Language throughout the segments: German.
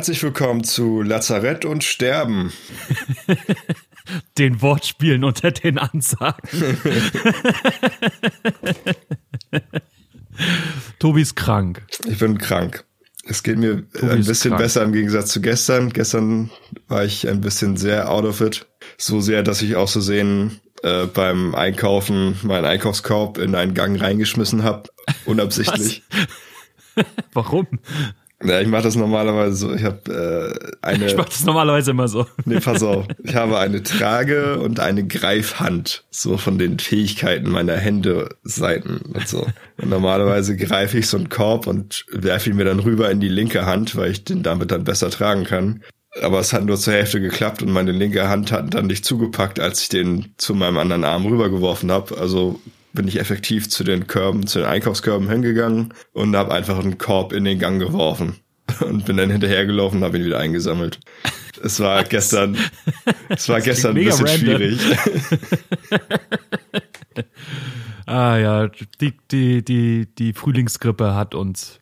Herzlich willkommen zu Lazarett und Sterben. den Wortspielen unter den Ansagen. Tobi ist krank. Ich bin krank. Es geht mir Tobi ein bisschen besser im Gegensatz zu gestern. Gestern war ich ein bisschen sehr out of it. So sehr, dass ich auch so sehen äh, beim Einkaufen meinen Einkaufskorb in einen Gang reingeschmissen habe. Unabsichtlich. Warum? Ja, ich mache das normalerweise so. Ich habe äh, eine. Ich mache das normalerweise immer so. Nee, pass auf. Ich habe eine Trage und eine Greifhand, so von den Fähigkeiten meiner Hände Seiten und so. Und normalerweise greife ich so einen Korb und werfe ihn mir dann rüber in die linke Hand, weil ich den damit dann besser tragen kann. Aber es hat nur zur Hälfte geklappt und meine linke Hand hat dann nicht zugepackt, als ich den zu meinem anderen Arm rübergeworfen habe. Also bin ich effektiv zu den Körben, zu den Einkaufskörben hingegangen und habe einfach einen Korb in den Gang geworfen und bin dann hinterhergelaufen und habe ihn wieder eingesammelt. Es war gestern, es war gestern ein bisschen random. schwierig. ah ja, die, die, die, die Frühlingsgrippe hat uns.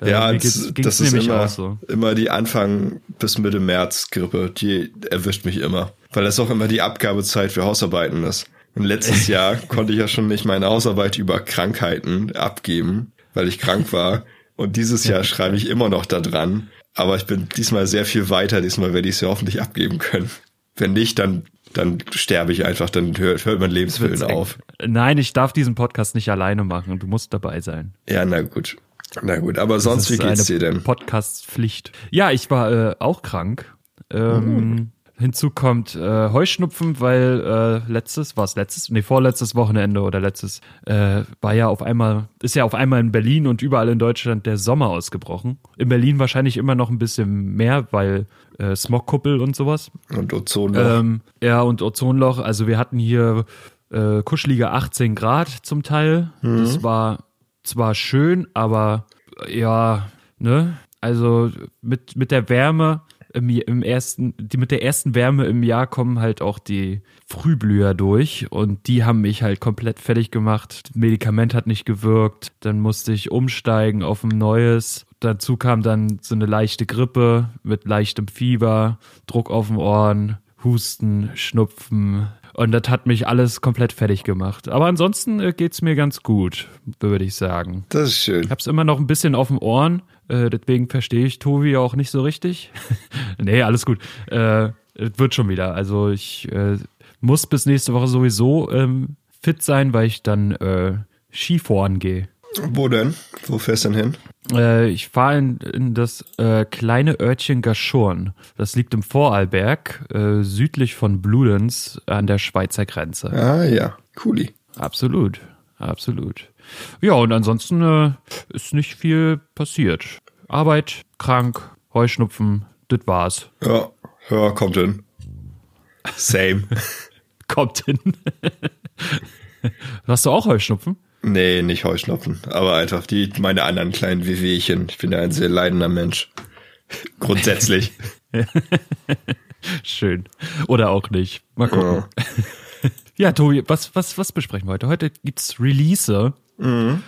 Äh, ja, das, das ist immer, so. immer die Anfang bis Mitte März Grippe, die erwischt mich immer. Weil das auch immer die Abgabezeit für Hausarbeiten ist. Und letztes Jahr konnte ich ja schon nicht meine Hausarbeit über Krankheiten abgeben, weil ich krank war. Und dieses Jahr schreibe ich immer noch da dran. Aber ich bin diesmal sehr viel weiter. Diesmal werde ich es ja hoffentlich abgeben können. Wenn nicht, dann, dann sterbe ich einfach. Dann hört, hört mein Lebenswillen auf. Nein, ich darf diesen Podcast nicht alleine machen. Du musst dabei sein. Ja, na gut. Na gut, aber sonst, wie geht's dir denn? Podcast-Pflicht. Ja, ich war äh, auch krank. Ähm, mhm. Hinzu kommt äh, Heuschnupfen, weil äh, letztes, war es letztes, nee, vorletztes Wochenende oder letztes, äh, war ja auf einmal, ist ja auf einmal in Berlin und überall in Deutschland der Sommer ausgebrochen. In Berlin wahrscheinlich immer noch ein bisschen mehr, weil äh, Smogkuppel und sowas. Und Ozonloch. Ähm, ja, und Ozonloch. Also wir hatten hier äh, kuschelige 18 Grad zum Teil. Mhm. Das war zwar schön, aber ja, ne? Also mit, mit der Wärme im, im ersten, die mit der ersten Wärme im Jahr kommen halt auch die Frühblüher durch und die haben mich halt komplett fertig gemacht. Das Medikament hat nicht gewirkt, dann musste ich umsteigen auf ein neues. Dazu kam dann so eine leichte Grippe mit leichtem Fieber, Druck auf den Ohren, Husten, Schnupfen, und das hat mich alles komplett fertig gemacht. Aber ansonsten äh, geht's mir ganz gut, würde ich sagen. Das ist schön. Ich hab's immer noch ein bisschen auf den Ohren, äh, deswegen verstehe ich Tobi auch nicht so richtig. nee, alles gut. Äh, wird schon wieder. Also ich äh, muss bis nächste Woche sowieso ähm, fit sein, weil ich dann äh, Skifahren gehe. Wo denn? Wo fährst du denn hin? Äh, ich fahre in, in, das äh, kleine Örtchen Gaschurn. Das liegt im Vorarlberg, äh, südlich von Bludenz an der Schweizer Grenze. Ah ja, cooli. Absolut, absolut. Ja, und ansonsten äh, ist nicht viel passiert. Arbeit, krank, Heuschnupfen, das war's. Ja, ja, kommt hin. Same. kommt hin. Hast du auch Heuschnupfen? Nee, nicht Heuschnupfen, aber einfach die meine anderen kleinen Wehwehchen. Ich bin ja ein sehr leidender Mensch. Grundsätzlich. Schön. Oder auch nicht. Mal gucken. Ja. ja, Tobi, was, was, was besprechen wir heute? Heute gibt's Release. Mhm.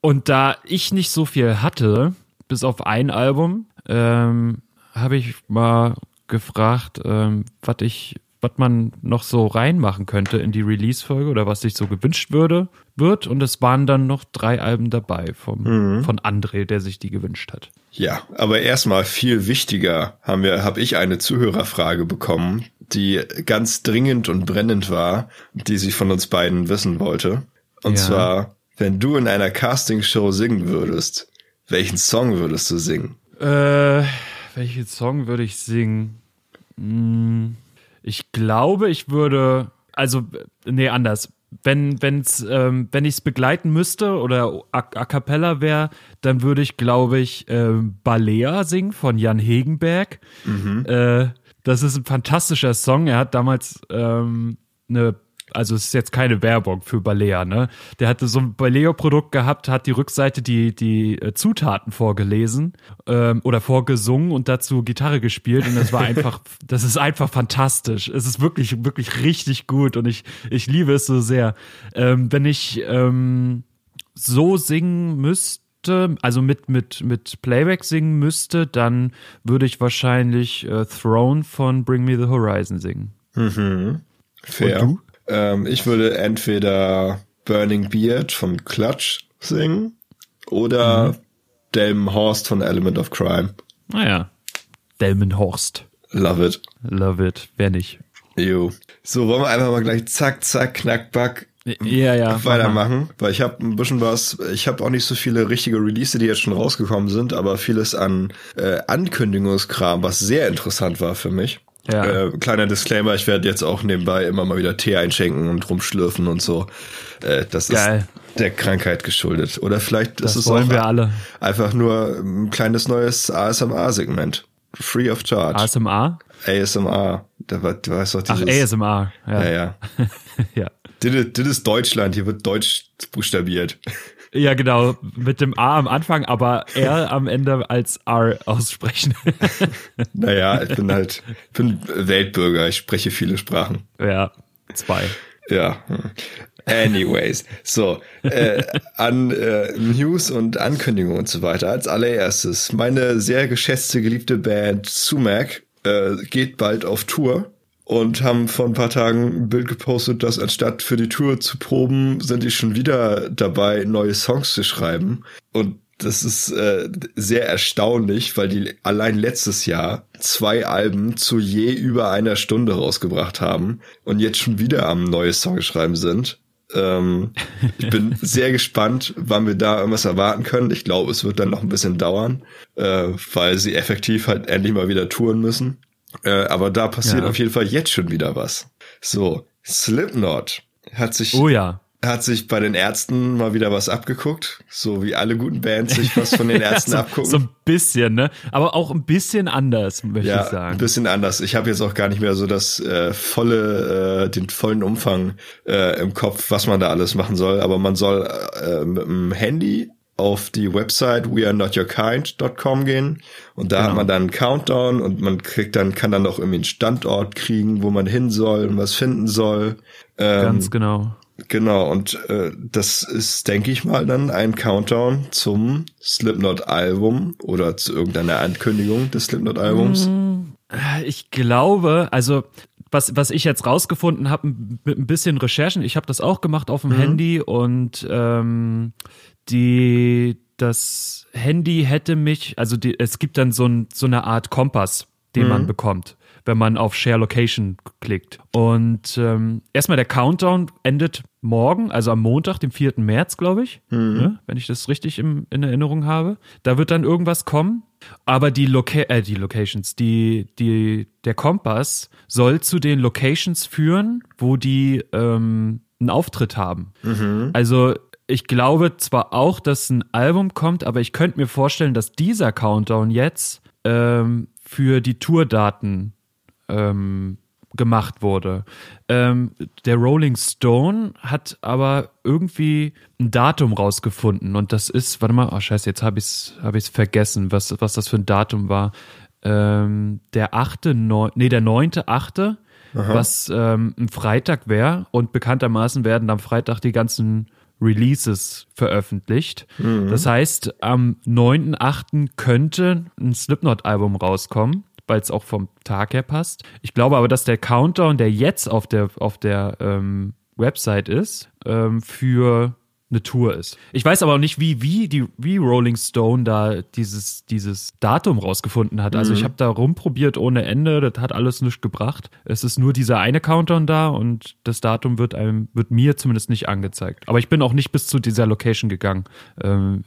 Und da ich nicht so viel hatte, bis auf ein Album, ähm, habe ich mal gefragt, ähm, was ich was man noch so reinmachen könnte in die Release-Folge oder was sich so gewünscht würde, wird. Und es waren dann noch drei Alben dabei vom, mhm. von André, der sich die gewünscht hat. Ja, aber erstmal viel wichtiger haben wir, habe ich eine Zuhörerfrage bekommen, die ganz dringend und brennend war, die sie von uns beiden wissen wollte. Und ja. zwar, wenn du in einer Castingshow singen würdest, welchen Song würdest du singen? Äh, welchen Song würde ich singen? Hm. Ich glaube, ich würde, also, nee, anders. Wenn, wenn's, ähm, wenn ich es begleiten müsste oder a, a cappella wäre, dann würde ich, glaube ich, ähm, Balea singen von Jan Hegenberg. Mhm. Äh, das ist ein fantastischer Song. Er hat damals ähm, eine also es ist jetzt keine Werbung für Balea, ne? Der hatte so ein Balea-Produkt gehabt, hat die Rückseite die, die äh, Zutaten vorgelesen ähm, oder vorgesungen und dazu Gitarre gespielt und das war einfach, das ist einfach fantastisch. Es ist wirklich, wirklich richtig gut und ich, ich liebe es so sehr. Ähm, wenn ich ähm, so singen müsste, also mit, mit, mit Playback singen müsste, dann würde ich wahrscheinlich äh, Throne von Bring Me the Horizon singen. Mhm. Fair. Und Ähm, ich würde entweder Burning Beard von Clutch singen oder Delmenhorst von Element of Crime. Naja. Delmenhorst. Love it. Love it. Wer nicht? Jo. So, wollen wir einfach mal gleich zack, zack, knack, back Ja, ja. weitermachen, weil ich habe ein bisschen was, ich habe auch nicht so viele richtige Release, die jetzt schon rausgekommen sind, aber vieles an äh, Ankündigungskram, was sehr interessant war für mich. Ja. Äh, kleiner Disclaimer, ich werde jetzt auch nebenbei immer mal wieder Tee einschenken und rumschlürfen und so. Äh, das Geil. ist der Krankheit geschuldet. Oder vielleicht Das ist es wollen wir alle. einfach nur ein kleines neues ASMR-Segment. Free of charge. ASMR? ASMR. Da war, du weißt doch Ach, dieses. ASMR. Ja. Ja, ja. ja. Das ist- das ist Deutschland, hier wird Deutsch buchstabiert. Ja, genau. Mit dem A am Anfang, aber R am Ende als R aussprechen. Naja, ich bin halt, ich bin Weltbürger, ich spreche viele Sprachen. ja, zwei. Ja. hm. Anyways, so, äh, an äh, News und Ankündigungen und so weiter. Als allererstes, meine sehr geschätzte, geliebte Band Sumac äh, geht bald auf Tour und haben vor ein paar Tagen ein Bild gepostet, dass anstatt für die Tour zu proben, sind die schon wieder dabei, neue Songs zu schreiben. Und das ist äh, sehr erstaunlich, weil die allein letztes Jahr zwei Alben zu je über einer Stunde rausgebracht haben und jetzt schon wieder am neue Song schreiben sind. Ähm, ich bin sehr gespannt, wann wir da irgendwas erwarten können. Ich glaube, es wird dann noch ein bisschen dauern, äh, weil sie effektiv halt endlich mal wieder touren müssen. Äh, aber da passiert Ja. auf jeden Fall jetzt schon wieder was. So, Slipknot hat sich Oh ja. hat sich bei den Ärzten mal wieder was abgeguckt, so wie alle guten Bands sich was von den Ärzten so, abgucken. so ein bisschen, ne? Aber auch ein bisschen anders, möchte ja, ich sagen. ein bisschen anders. Ich habe jetzt auch gar nicht mehr so das äh, volle, äh, den vollen Umfang äh, im Kopf, was man da alles machen soll. Aber man soll äh, mit dem Handy auf die Website wearenotyourkind.com gehen und da Genau. hat man dann einen Countdown und man kriegt dann kann dann noch irgendwie einen Standort kriegen, wo man hin soll und was finden soll. Ähm, Ganz genau. Genau, und äh, das ist, denke ich mal, dann ein Countdown zum Slipknot-Album oder zu irgendeiner Ankündigung des Slipknot-Albums. Ich glaube, also was, was ich jetzt rausgefunden habe mit ein bisschen Recherchen, ich habe das auch gemacht auf dem Handy und ähm, die das Handy hätte mich, also die, es gibt dann so, ein, so eine Art Kompass, den man bekommt, wenn man auf Share Location klickt. Und ähm, erstmal der Countdown endet morgen, also am Montag, dem 4. März, glaube ich, ne, wenn ich das richtig im, in Erinnerung habe. Da wird dann irgendwas kommen. Aber die, Loca äh, die Locations, die, die, der Kompass soll zu den Locations führen, wo die ähm, einen Auftritt haben. Also ich glaube zwar auch, dass ein Album kommt, aber ich könnte mir vorstellen, dass dieser Countdown jetzt ähm, für die Tourdaten ähm, gemacht wurde. Ähm, der Rolling Stone hat aber irgendwie ein Datum rausgefunden und das ist, warte mal, oh scheiße, jetzt habe ich es hab ich's vergessen, was, was das für ein Datum war. Ähm, der achte, neun, nee, der neunte, achte, was ähm, ein Freitag wäre und bekanntermaßen werden am Freitag die ganzen Releases veröffentlicht. Das heißt, am 9.8. könnte ein Slipknot-Album rauskommen, weil es auch vom Tag her passt. Ich glaube aber, dass der Countdown, der jetzt auf der, auf der ähm, Website ist, ähm, für eine Tour ist. Ich weiß aber auch nicht, wie, wie, die, wie Rolling Stone da dieses, dieses Datum rausgefunden hat. Also ich habe da rumprobiert ohne Ende, das hat alles nichts gebracht. Es ist nur dieser eine Countdown da und das Datum wird einem, wird mir zumindest nicht angezeigt. Aber ich bin auch nicht bis zu dieser Location gegangen. Ähm,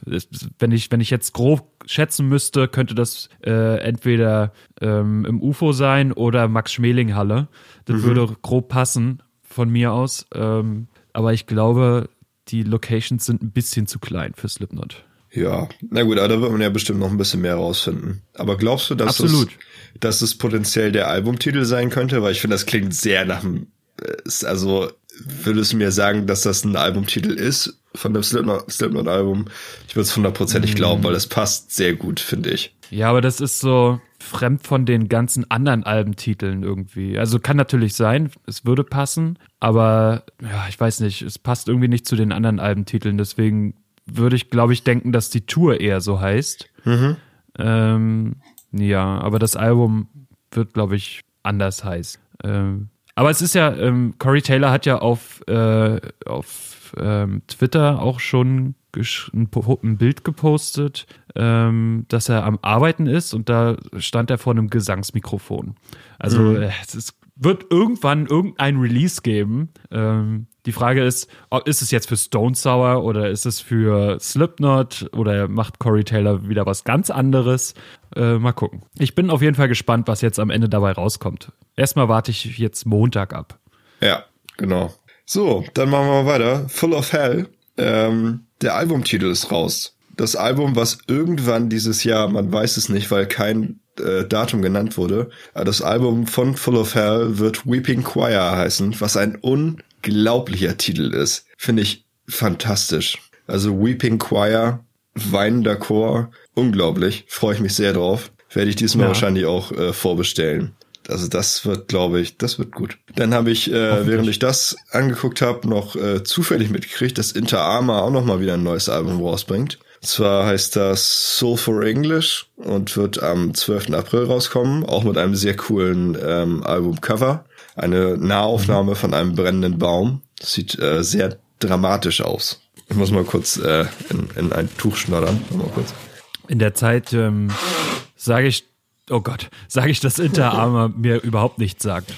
wenn ich, wenn ich jetzt grob schätzen müsste, könnte das äh, entweder ähm, im UFO sein oder Max Schmeling Halle. Das würde grob passen von mir aus. Ähm, aber ich glaube, die Locations sind ein bisschen zu klein für Slipknot. Ja, na gut, aber da wird man ja bestimmt noch ein bisschen mehr rausfinden. Aber glaubst du, dass Absolut. es, dass es potenziell der Albumtitel sein könnte? Weil ich finde, das klingt sehr nach einem, also würdest du mir sagen, dass das ein Albumtitel ist von dem Slipknot- Slipknot-Album? Ich würde es hundertprozentig glauben, weil das passt sehr gut, finde ich. Ja, aber das ist so fremd von den ganzen anderen Albentiteln irgendwie. Also kann natürlich sein, es würde passen, aber ja, ich weiß nicht, es passt irgendwie nicht zu den anderen Albentiteln, deswegen würde ich, glaube ich, denken, dass die Tour eher so heißt. Mhm. Ähm, ja, aber das Album wird, glaube ich, anders heißen. Ähm, aber es ist ja, ähm, Corey Taylor hat ja auf, äh, auf ähm, Twitter auch schon ein, ein Bild gepostet, ähm, dass er am Arbeiten ist und da stand er vor einem Gesangsmikrofon. Also mhm. Äh, es wird irgendwann irgendein Release geben. Ähm, die Frage ist, ist es jetzt für Stone Sour oder ist es für Slipknot oder macht Corey Taylor wieder was ganz anderes? Äh, mal gucken. Ich bin auf jeden Fall gespannt, was jetzt am Ende dabei rauskommt. Erstmal warte ich jetzt Montag ab. Ja, genau. So, dann machen wir mal weiter. Full of Hell. Ähm, der Albumtitel ist raus. Das Album, was irgendwann dieses Jahr, man weiß es nicht, weil kein äh, Datum genannt wurde, das Album von Full of Hell wird Weeping Choir heißen, was ein unglaublicher Titel ist. Finde ich fantastisch. Also Weeping Choir, weinender Chor, unglaublich. Freue ich mich sehr drauf. Werde ich diesmal ja. wahrscheinlich auch äh, vorbestellen also das wird, glaube ich, das wird gut. Dann habe ich, äh, während ich das angeguckt habe, noch äh, zufällig mitgekriegt, dass Inter Arma auch noch mal wieder ein neues Album rausbringt. Und zwar heißt das Soul for English und wird am 12. April rauskommen, auch mit einem sehr coolen ähm, Albumcover. Eine Nahaufnahme mhm. von einem brennenden Baum. Das sieht äh, sehr dramatisch aus. Ich muss mal kurz äh, in, in ein Tuch schnoddern. Mal kurz. In der Zeit ähm, sage ich oh Gott, sage ich, dass Inter Arma mir überhaupt nichts sagt.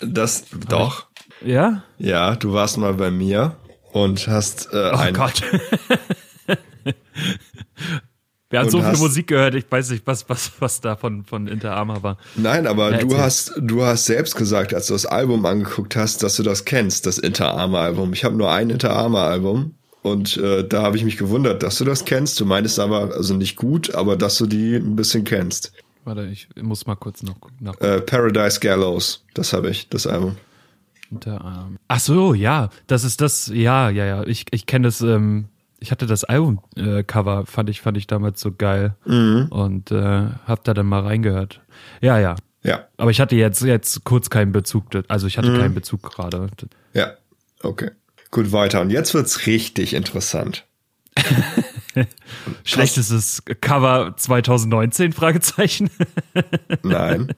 Das doch. Ja? Ja, du warst mal bei mir und hast äh, Oh Gott. Wir haben so viel Musik gehört, ich weiß nicht, was, was, was da von, von Inter Arma war. Nein, aber ja, du hast, du hast selbst gesagt, als du das Album angeguckt hast, dass du das kennst, das Inter Arma Album. Ich habe nur ein Inter Arma Album und äh, da habe ich mich gewundert, dass du das kennst. Du meintest aber, also nicht gut, aber dass du die ein bisschen kennst. Warte, ich muss mal kurz noch nach. Äh, Paradise Gallows, das habe ich, das Album. Ähm, ach so, ja, das ist das, ja, ja, ja. Ich, ich kenne das, ähm, ich hatte das Albumcover, äh, fand ich, fand ich damals so geil. Mhm. Und äh, hab da dann mal reingehört. Ja, ja. Ja. Aber ich hatte jetzt, jetzt kurz keinen Bezug, also ich hatte mhm. keinen Bezug gerade. Ja, okay. Gut, weiter. Und jetzt wird's richtig interessant. Schlechtestes Cover 2019? Fragezeichen. Nein.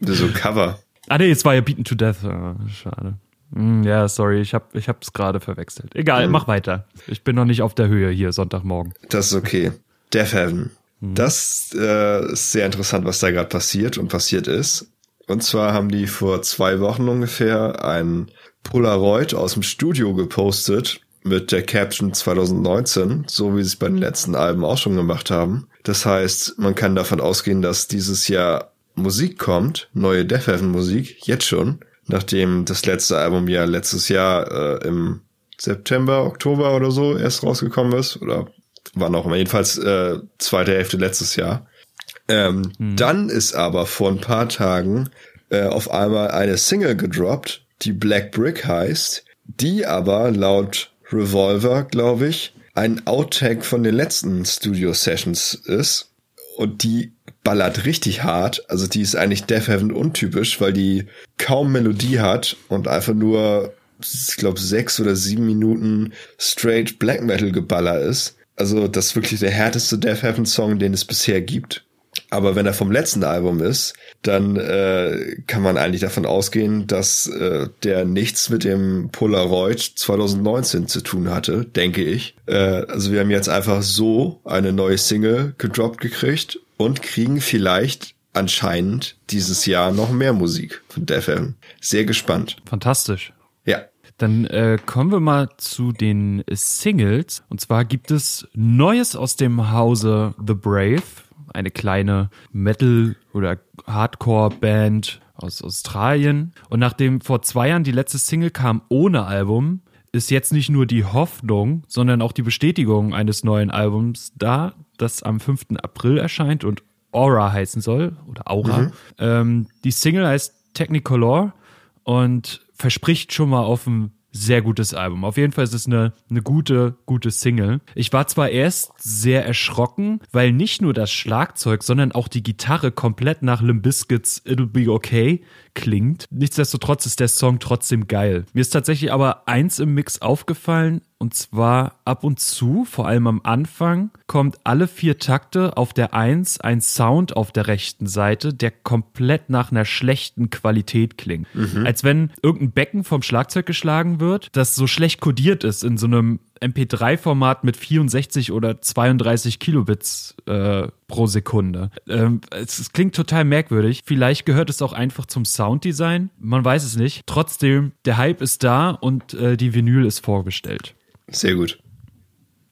So Cover. Ah nee, es war ja Beaten to Death. Oh, schade. Mm, ja, sorry, ich hab, ich hab's gerade verwechselt. Egal, mhm. mach weiter. Ich bin noch nicht auf der Höhe hier Sonntagmorgen. Das ist okay. Death Heaven. Mhm. Das äh, ist sehr interessant, was da gerade passiert und passiert ist. Und zwar haben die vor zwei Wochen ungefähr ein Polaroid aus dem Studio gepostet mit der Caption 2019, so wie sie es bei den letzten Alben auch schon gemacht haben. Das heißt, man kann davon ausgehen, dass dieses Jahr Musik kommt, neue Death Heaven Musik, jetzt schon, nachdem das letzte Album ja letztes Jahr äh, im September, Oktober oder so erst rausgekommen ist, oder wann auch immer, jedenfalls äh, zweite Hälfte letztes Jahr. Ähm, hm. Dann ist aber vor ein paar Tagen äh, auf einmal eine Single gedroppt, die Black Brick heißt, die aber laut Revolver, glaube ich, ein Outtake von den letzten Studio Sessions ist und die ballert richtig hart. Also die ist eigentlich Death Heaven untypisch, weil die kaum Melodie hat und einfach nur, ich glaube, sechs oder sieben Minuten straight Black Metal Geballer ist. Also das ist wirklich der härteste Death Heaven Song, den es bisher gibt. Aber wenn er vom letzten Album ist, dann äh, kann man eigentlich davon ausgehen, dass äh, der nichts mit dem Polaroid 2019 zu tun hatte, denke ich. Äh, also wir haben jetzt einfach so eine neue Single gedroppt gekriegt und kriegen vielleicht anscheinend dieses Jahr noch mehr Musik von Def. Sehr gespannt. Fantastisch. Ja. Dann äh, kommen wir mal zu den Singles. Und zwar gibt es Neues aus dem Hause The Brave eine kleine Metal- oder Hardcore-Band aus Australien. Und nachdem vor zwei Jahren die letzte Single kam ohne Album, ist jetzt nicht nur die Hoffnung, sondern auch die Bestätigung eines neuen Albums da, das am 5. April erscheint und Aura heißen soll, oder Aura. Mhm. Ähm, die Single heißt Technicolor und verspricht schon mal auf ein sehr gutes Album. Auf jeden Fall ist es eine, eine gute, gute Single. Ich war zwar erst sehr erschrocken, weil nicht nur das Schlagzeug, sondern auch die Gitarre komplett nach Limp Bizkits It'll Be Okay klingt. Nichtsdestotrotz ist der Song trotzdem geil. Mir ist tatsächlich aber eins im Mix aufgefallen, und zwar ab und zu, vor allem am Anfang, kommt alle vier Takte auf der Eins ein Sound auf der rechten Seite, der komplett nach einer schlechten Qualität klingt. Mhm. Als wenn irgendein Becken vom Schlagzeug geschlagen wird, das so schlecht kodiert ist in so einem MP3-Format mit 64 oder 32 Kilobits äh, pro Sekunde. Ähm, es, es, klingt total merkwürdig. Vielleicht gehört es auch einfach zum Sounddesign. Man weiß es nicht. Trotzdem, der Hype ist da und äh, die Vinyl ist vorbestellt. Sehr gut.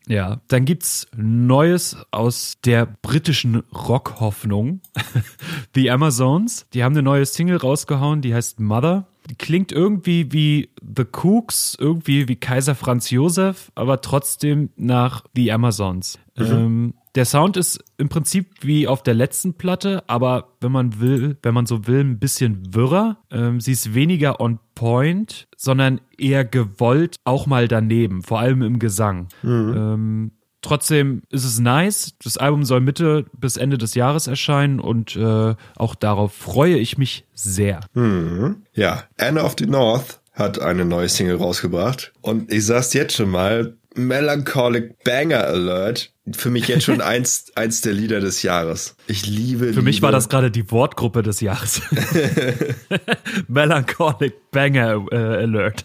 Ja, dann gibt's Neues aus der britischen Rockhoffnung. The Amazons. Die haben eine neue Single rausgehauen, die heißt Mother. Klingt irgendwie wie The Cooks, irgendwie wie Kaiser Franz Josef, aber trotzdem nach The Amazons. Mhm. Ähm, der Sound ist im Prinzip wie auf der letzten Platte, aber wenn man will, wenn man so will, ein bisschen wirrer. Ähm, sie ist weniger on point, sondern eher gewollt auch mal daneben, vor allem im Gesang. Mhm. Ähm, trotzdem ist es nice. Das Album soll Mitte bis Ende des Jahres erscheinen und äh, auch darauf freue ich mich sehr. Mhm. Ja, Anna of the North hat eine neue Single rausgebracht und ich sag's jetzt schon mal, Melancholic Banger Alert. Für mich jetzt schon eins, eins der Lieder des Jahres. Ich liebe Für Liebe. mich war das gerade die Wortgruppe des Jahres. Melancholic Banger äh, Alert.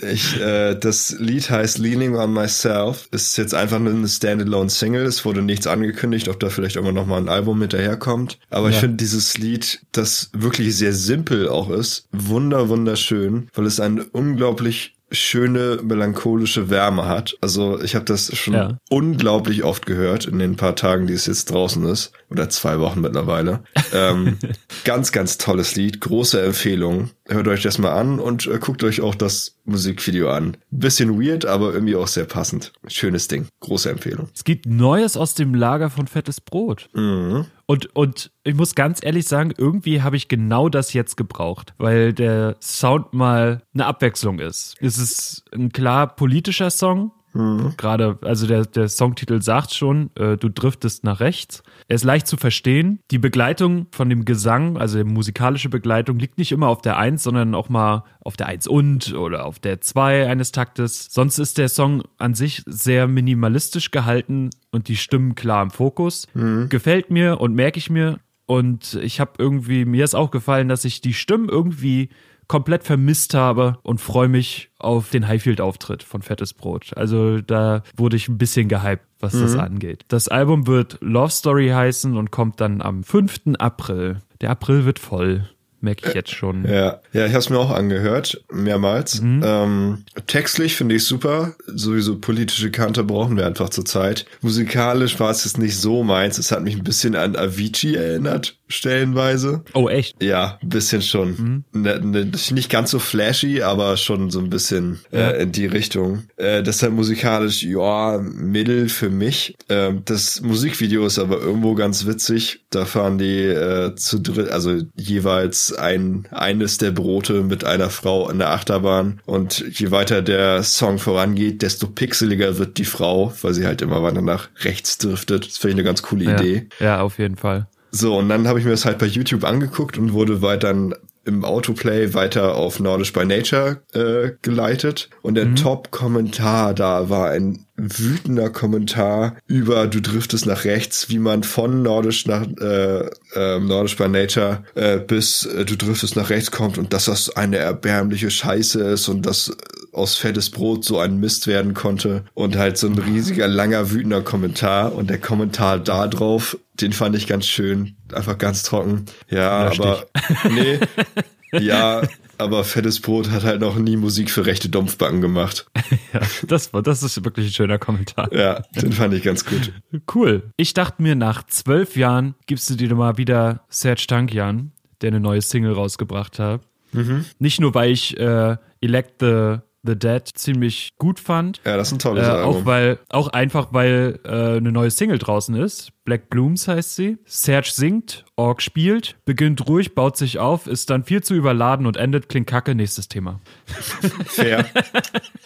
Ich, äh, das Lied heißt Leaning on Myself. Ist jetzt einfach nur eine Standalone Single. Es wurde nichts angekündigt, ob da vielleicht immer noch mal ein Album hinterherkommt. Aber ja. ich finde dieses Lied, das wirklich sehr simpel auch ist, wunder wunderschön, weil es ein unglaublich schöne melancholische Wärme hat. Also ich habe das schon ja. unglaublich oft gehört in den paar Tagen, die es jetzt draußen ist. Oder zwei Wochen mittlerweile. ähm, ganz, ganz tolles Lied. Große Empfehlung. Hört euch das mal an und äh, guckt euch auch das Musikvideo an. Bisschen weird, aber irgendwie auch sehr passend. Schönes Ding. Große Empfehlung. Es gibt Neues aus dem Lager von Fettes Brot. Mhm. Und, und ich muss ganz ehrlich sagen, irgendwie habe ich genau das jetzt gebraucht, weil der Sound mal eine Abwechslung ist. Es ist ein klar politischer Song, Mhm. Gerade, also der, der Songtitel sagt schon, äh, du driftest nach rechts. Er ist leicht zu verstehen. Die Begleitung von dem Gesang, also die musikalische Begleitung, liegt nicht immer auf der Eins, sondern auch mal auf der Eins und oder auf der Zwei eines Taktes. Sonst ist der Song an sich sehr minimalistisch gehalten und die Stimmen klar im Fokus. Mhm. Gefällt mir und merke ich mir. Und ich habe irgendwie, mir ist auch gefallen, dass ich die Stimmen irgendwie komplett vermisst habe und freue mich auf den Highfield-Auftritt von Fettes Brot. Also da wurde ich ein bisschen gehypt, was mhm. das angeht. Das Album wird Love Story heißen und kommt dann am 5. April. Der April wird voll merke ich jetzt schon. Ja, ja, ich habe es mir auch angehört, mehrmals. Mhm. Ähm, textlich finde ich super. Sowieso politische Kante brauchen wir einfach zur Zeit. Musikalisch war es jetzt nicht so meins. Es hat mich ein bisschen an Avicii erinnert, stellenweise. Oh, echt? Ja, ein bisschen schon. Mhm. Ne, ne, nicht ganz so flashy, aber schon so ein bisschen ja. äh, in die Richtung. Äh, deshalb musikalisch, ja, Mittel für mich. Äh, das Musikvideo ist aber irgendwo ganz witzig. Da fahren die äh, zu dritt, also jeweils ein, eines der Brote mit einer Frau in der Achterbahn. Und je weiter der Song vorangeht, desto pixeliger wird die Frau, weil sie halt immer weiter nach rechts driftet. Das finde ich eine ganz coole ja. Idee. Ja, auf jeden Fall. So, und dann habe ich mir das halt bei YouTube angeguckt und wurde weiter im Autoplay weiter auf Nordisch by Nature äh, geleitet. Und der mhm. Top-Kommentar da war ein wütender Kommentar über du driftest nach rechts, wie man von Nordisch nach äh, äh, Nordisch by Nature äh, bis äh, du driftest nach rechts kommt und dass das eine erbärmliche Scheiße ist und dass aus fettes Brot so ein Mist werden konnte und halt so ein riesiger langer wütender Kommentar und der Kommentar da drauf, den fand ich ganz schön, einfach ganz trocken. Ja, Lösch aber nee, ja, aber Fettes Brot hat halt noch nie Musik für rechte Dumpfbacken gemacht. ja, das war, das ist wirklich ein schöner Kommentar. Ja, den fand ich ganz gut. Cool. Ich dachte mir, nach zwölf Jahren gibst du dir mal wieder Serge Tankian, der eine neue Single rausgebracht hat. Mhm. Nicht nur, weil ich äh, Elect the The Dead ziemlich gut fand. Ja, das ist ein tolles äh, Album. Auch weil, auch einfach, weil äh, eine neue Single draußen ist. Black Blooms heißt sie. Serge singt, Org spielt, beginnt ruhig, baut sich auf, ist dann viel zu überladen und endet klingt kacke. Nächstes Thema. Fair.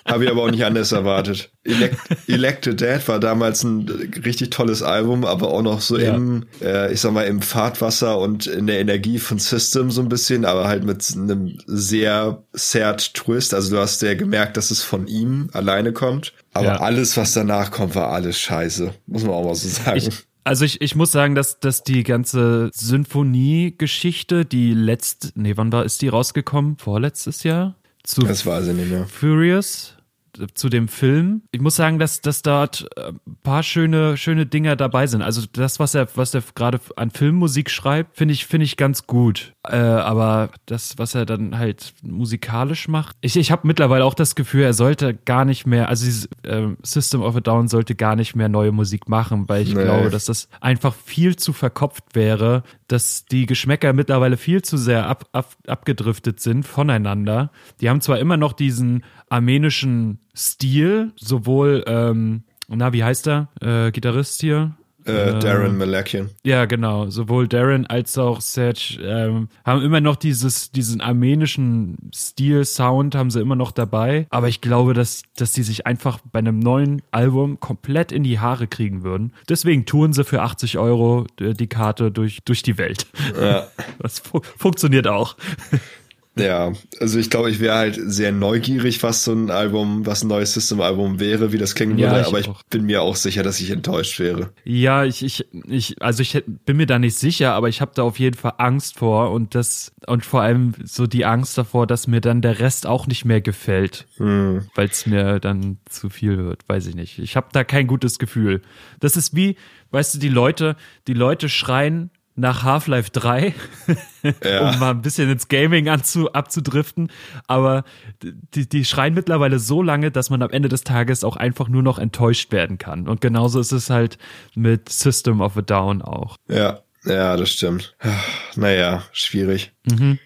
Habe ich aber auch nicht anders erwartet. Elect Elected Dead war damals ein richtig tolles Album, aber auch noch so ja. im, äh, ich sag mal, im Fahrtwasser und in der Energie von System so ein bisschen, aber halt mit einem sehr sad Twist. Also du hast ja gemerkt, dass es von ihm alleine kommt. Aber ja. alles, was danach kommt, war alles scheiße. Muss man auch mal so sagen. Ich, also ich, ich muss sagen, dass, dass die ganze Symphonie-Geschichte, die letzte, nee, wann war, ist die rausgekommen? Vorletztes Jahr? Zu das weiß ich nicht mehr. Furious? zu dem Film. Ich muss sagen, dass, dass dort ein äh, paar schöne, schöne Dinger dabei sind. Also das, was er, was er gerade an Filmmusik schreibt, finde ich, finde ich ganz gut. Äh, aber das, was er dann halt musikalisch macht, ich, ich habe mittlerweile auch das Gefühl, er sollte gar nicht mehr, also dieses äh, System of a Down sollte gar nicht mehr neue Musik machen, weil ich nee. glaube, dass das einfach viel zu verkopft wäre, dass die Geschmäcker mittlerweile viel zu sehr ab, ab, abgedriftet sind voneinander. Die haben zwar immer noch diesen armenischen Stil, sowohl, ähm, na, wie heißt er, äh, Gitarrist hier? Äh, Darren Malakian. Ja, genau. Sowohl Darren als auch Serge ähm, haben immer noch dieses, diesen armenischen Stil-Sound haben sie immer noch dabei. Aber ich glaube, dass, dass die sich einfach bei einem neuen Album komplett in die Haare kriegen würden. Deswegen touren sie für 80 Euro äh, die Karte durch, durch die Welt. Ja. Das fu funktioniert auch. Ja, also ich glaube, ich wäre halt sehr neugierig, was so ein Album, was ein neues System-Album wäre, wie das klingen ja, würde, ich aber ich auch. bin mir auch sicher, dass ich enttäuscht wäre. Ja, ich, ich, ich, also ich bin mir da nicht sicher, aber ich habe da auf jeden Fall Angst vor und das, und vor allem so die Angst davor, dass mir dann der Rest auch nicht mehr gefällt, hm. weil es mir dann zu viel wird, weiß ich nicht. Ich habe da kein gutes Gefühl. Das ist wie, weißt du, die Leute, die Leute schreien nach Half-Life 3, ja. um mal ein bisschen ins Gaming anzu, abzudriften. Aber die, die schreien mittlerweile so lange, dass man am Ende des Tages auch einfach nur noch enttäuscht werden kann. Und genauso ist es halt mit System of a Down auch. Ja, ja, das stimmt. Naja, schwierig. Mhm.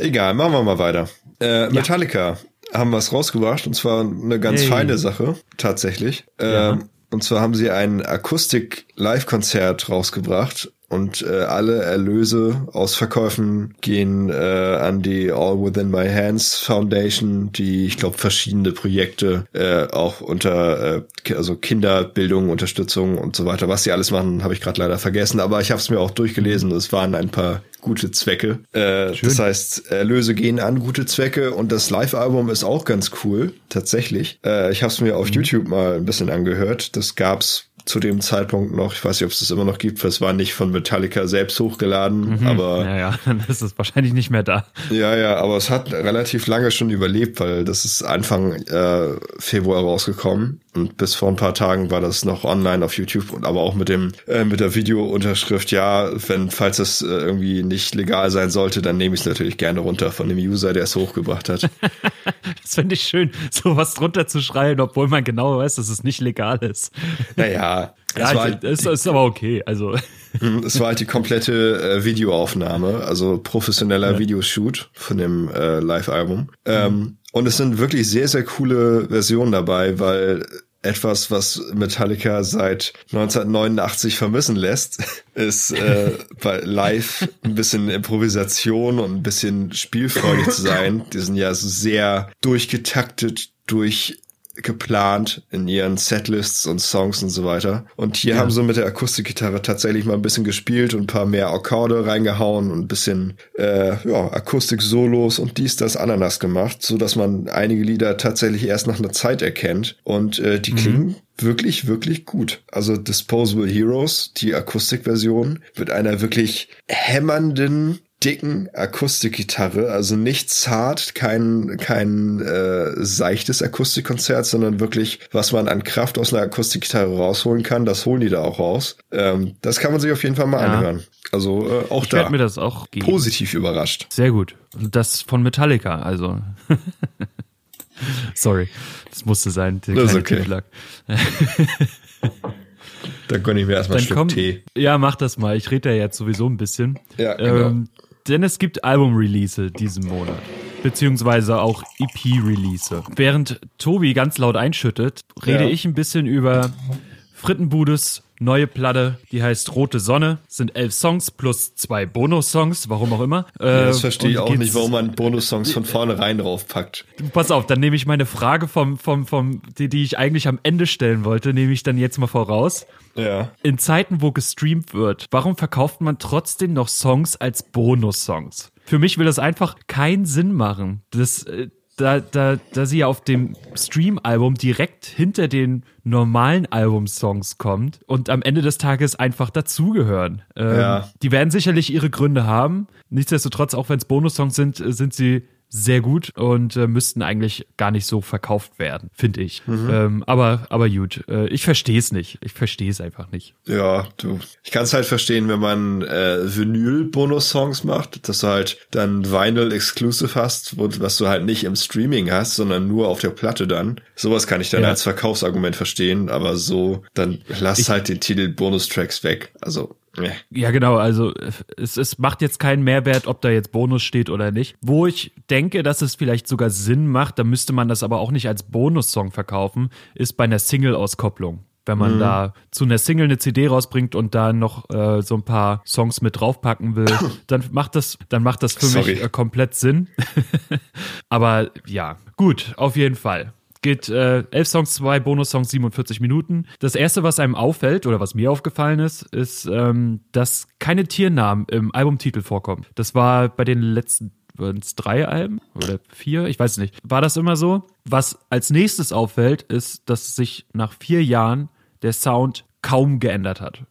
Egal, machen wir mal weiter. Äh, Metallica ja. haben was rausgebracht und zwar eine ganz hey. feine Sache, tatsächlich. Ja. Ähm, und zwar haben sie ein Akustik-Live-Konzert rausgebracht und äh, alle Erlöse aus Verkäufen gehen äh, an die All Within My Hands Foundation, die ich glaube verschiedene Projekte äh, auch unter äh, also Kinderbildung, Unterstützung und so weiter, was sie alles machen, habe ich gerade leider vergessen, aber ich habe es mir auch durchgelesen. Es waren ein paar gute Zwecke. Äh, das heißt, Erlöse gehen an gute Zwecke und das Live-Album ist auch ganz cool, tatsächlich. Äh, ich habe es mir auf mhm. YouTube mal ein bisschen angehört. Das gab's zu dem Zeitpunkt noch. Ich weiß nicht, ob es das immer noch gibt. Es war nicht von Metallica selbst hochgeladen, mhm, aber. Ja, ja, dann ist es wahrscheinlich nicht mehr da. Ja, ja, aber es hat relativ lange schon überlebt, weil das ist Anfang äh, Februar rausgekommen. Und bis vor ein paar Tagen war das noch online auf YouTube und aber auch mit dem äh, mit der Videounterschrift, ja, wenn falls es äh, irgendwie nicht legal sein sollte, dann nehme ich es natürlich gerne runter von dem User, der es hochgebracht hat. das finde ich schön, sowas drunter zu schreien, obwohl man genau weiß, dass es nicht legal ist. Naja, ja, es war halt, ist, ist aber okay. Also mhm, es war halt die komplette äh, Videoaufnahme, also professioneller ja. Videoshoot von dem äh, Live-Album. Ähm, mhm. Und es sind wirklich sehr, sehr coole Versionen dabei, weil etwas, was Metallica seit 1989 vermissen lässt, ist äh, bei Live ein bisschen Improvisation und ein bisschen spielfreudig zu sein. Die sind ja sehr durchgetaktet, durch geplant in ihren Setlists und Songs und so weiter. Und hier ja. haben sie mit der Akustikgitarre tatsächlich mal ein bisschen gespielt und ein paar mehr Akkorde reingehauen und ein bisschen äh, ja, Akustik-Solos und dies, das, Ananas gemacht, so dass man einige Lieder tatsächlich erst nach einer Zeit erkennt. Und äh, die mhm. klingen wirklich, wirklich gut. Also Disposable Heroes, die Akustikversion, mit einer wirklich hämmernden dicken Akustikgitarre, also nicht zart, kein kein äh, seichtes Akustikkonzert, sondern wirklich, was man an Kraft aus einer Akustikgitarre rausholen kann, das holen die da auch raus. Ähm, das kann man sich auf jeden Fall mal ja. anhören. Also äh, auch ich da. mir das auch geben. positiv überrascht. Sehr gut. Und das von Metallica, also. Sorry, das musste sein. Der das ist okay. Dann gönne ich mir erstmal ein Stück komm, Tee. Ja, mach das mal. Ich rede ja jetzt sowieso ein bisschen. Ja, genau. Ähm, denn es gibt Album-Release diesen Monat. Beziehungsweise auch EP-Release. Während Tobi ganz laut einschüttet, rede ja. ich ein bisschen über Frittenbudes neue Platte, die heißt Rote Sonne, sind elf Songs plus zwei Bonus-Songs, warum auch immer. Ja, das verstehe ich auch nicht, warum man Bonus-Songs von vornherein draufpackt. Pass auf, dann nehme ich meine Frage vom, vom, vom, die, die ich eigentlich am Ende stellen wollte, nehme ich dann jetzt mal voraus. Ja. In Zeiten, wo gestreamt wird, warum verkauft man trotzdem noch Songs als Bonus-Songs? Für mich will das einfach keinen Sinn machen. Das, äh, da, da, da sie ja auf dem Stream-Album direkt hinter den normalen Albumsongs kommt und am Ende des Tages einfach dazugehören. Ähm, Ja. Die werden sicherlich ihre Gründe haben. Nichtsdestotrotz, auch wenn es Bonussongs sind, äh, sind sie sehr gut und äh, müssten eigentlich gar nicht so verkauft werden, finde ich. Ähm, aber, aber gut, äh, ich verstehe es nicht. Ich verstehe es einfach nicht. Ja, du. Ich kann es halt verstehen, wenn man äh, Vinyl-Bonus-Songs macht, dass du halt dann Vinyl-Exclusive hast, wo, was du halt nicht im Streaming hast, sondern nur auf der Platte dann. Sowas kann ich dann Ja. als Verkaufsargument verstehen, aber so, dann lass halt den Titel Bonustracks weg. Also. Ja, genau. Also es, es macht jetzt keinen Mehrwert, ob da jetzt Bonus steht oder nicht. Wo ich denke, dass es vielleicht sogar Sinn macht, da müsste man das aber auch nicht als Bonussong verkaufen, ist bei einer Single-Auskopplung. Wenn man da zu einer Single eine CD rausbringt und da noch äh, so ein paar Songs mit draufpacken will, dann macht das, dann macht das für Sorry. mich äh, komplett Sinn. aber ja, gut, auf jeden Fall geht äh, 11 Songs, zwei Bonussongs, 47 Minuten. Das erste, was einem auffällt oder was mir aufgefallen ist, ist, ähm, dass keine Tiernamen im Albumtitel vorkommen. Das war bei den letzten waren es drei Alben oder vier, ich weiß es nicht. War das immer so? Was als nächstes auffällt, ist, dass sich nach vier Jahren der Sound kaum geändert hat.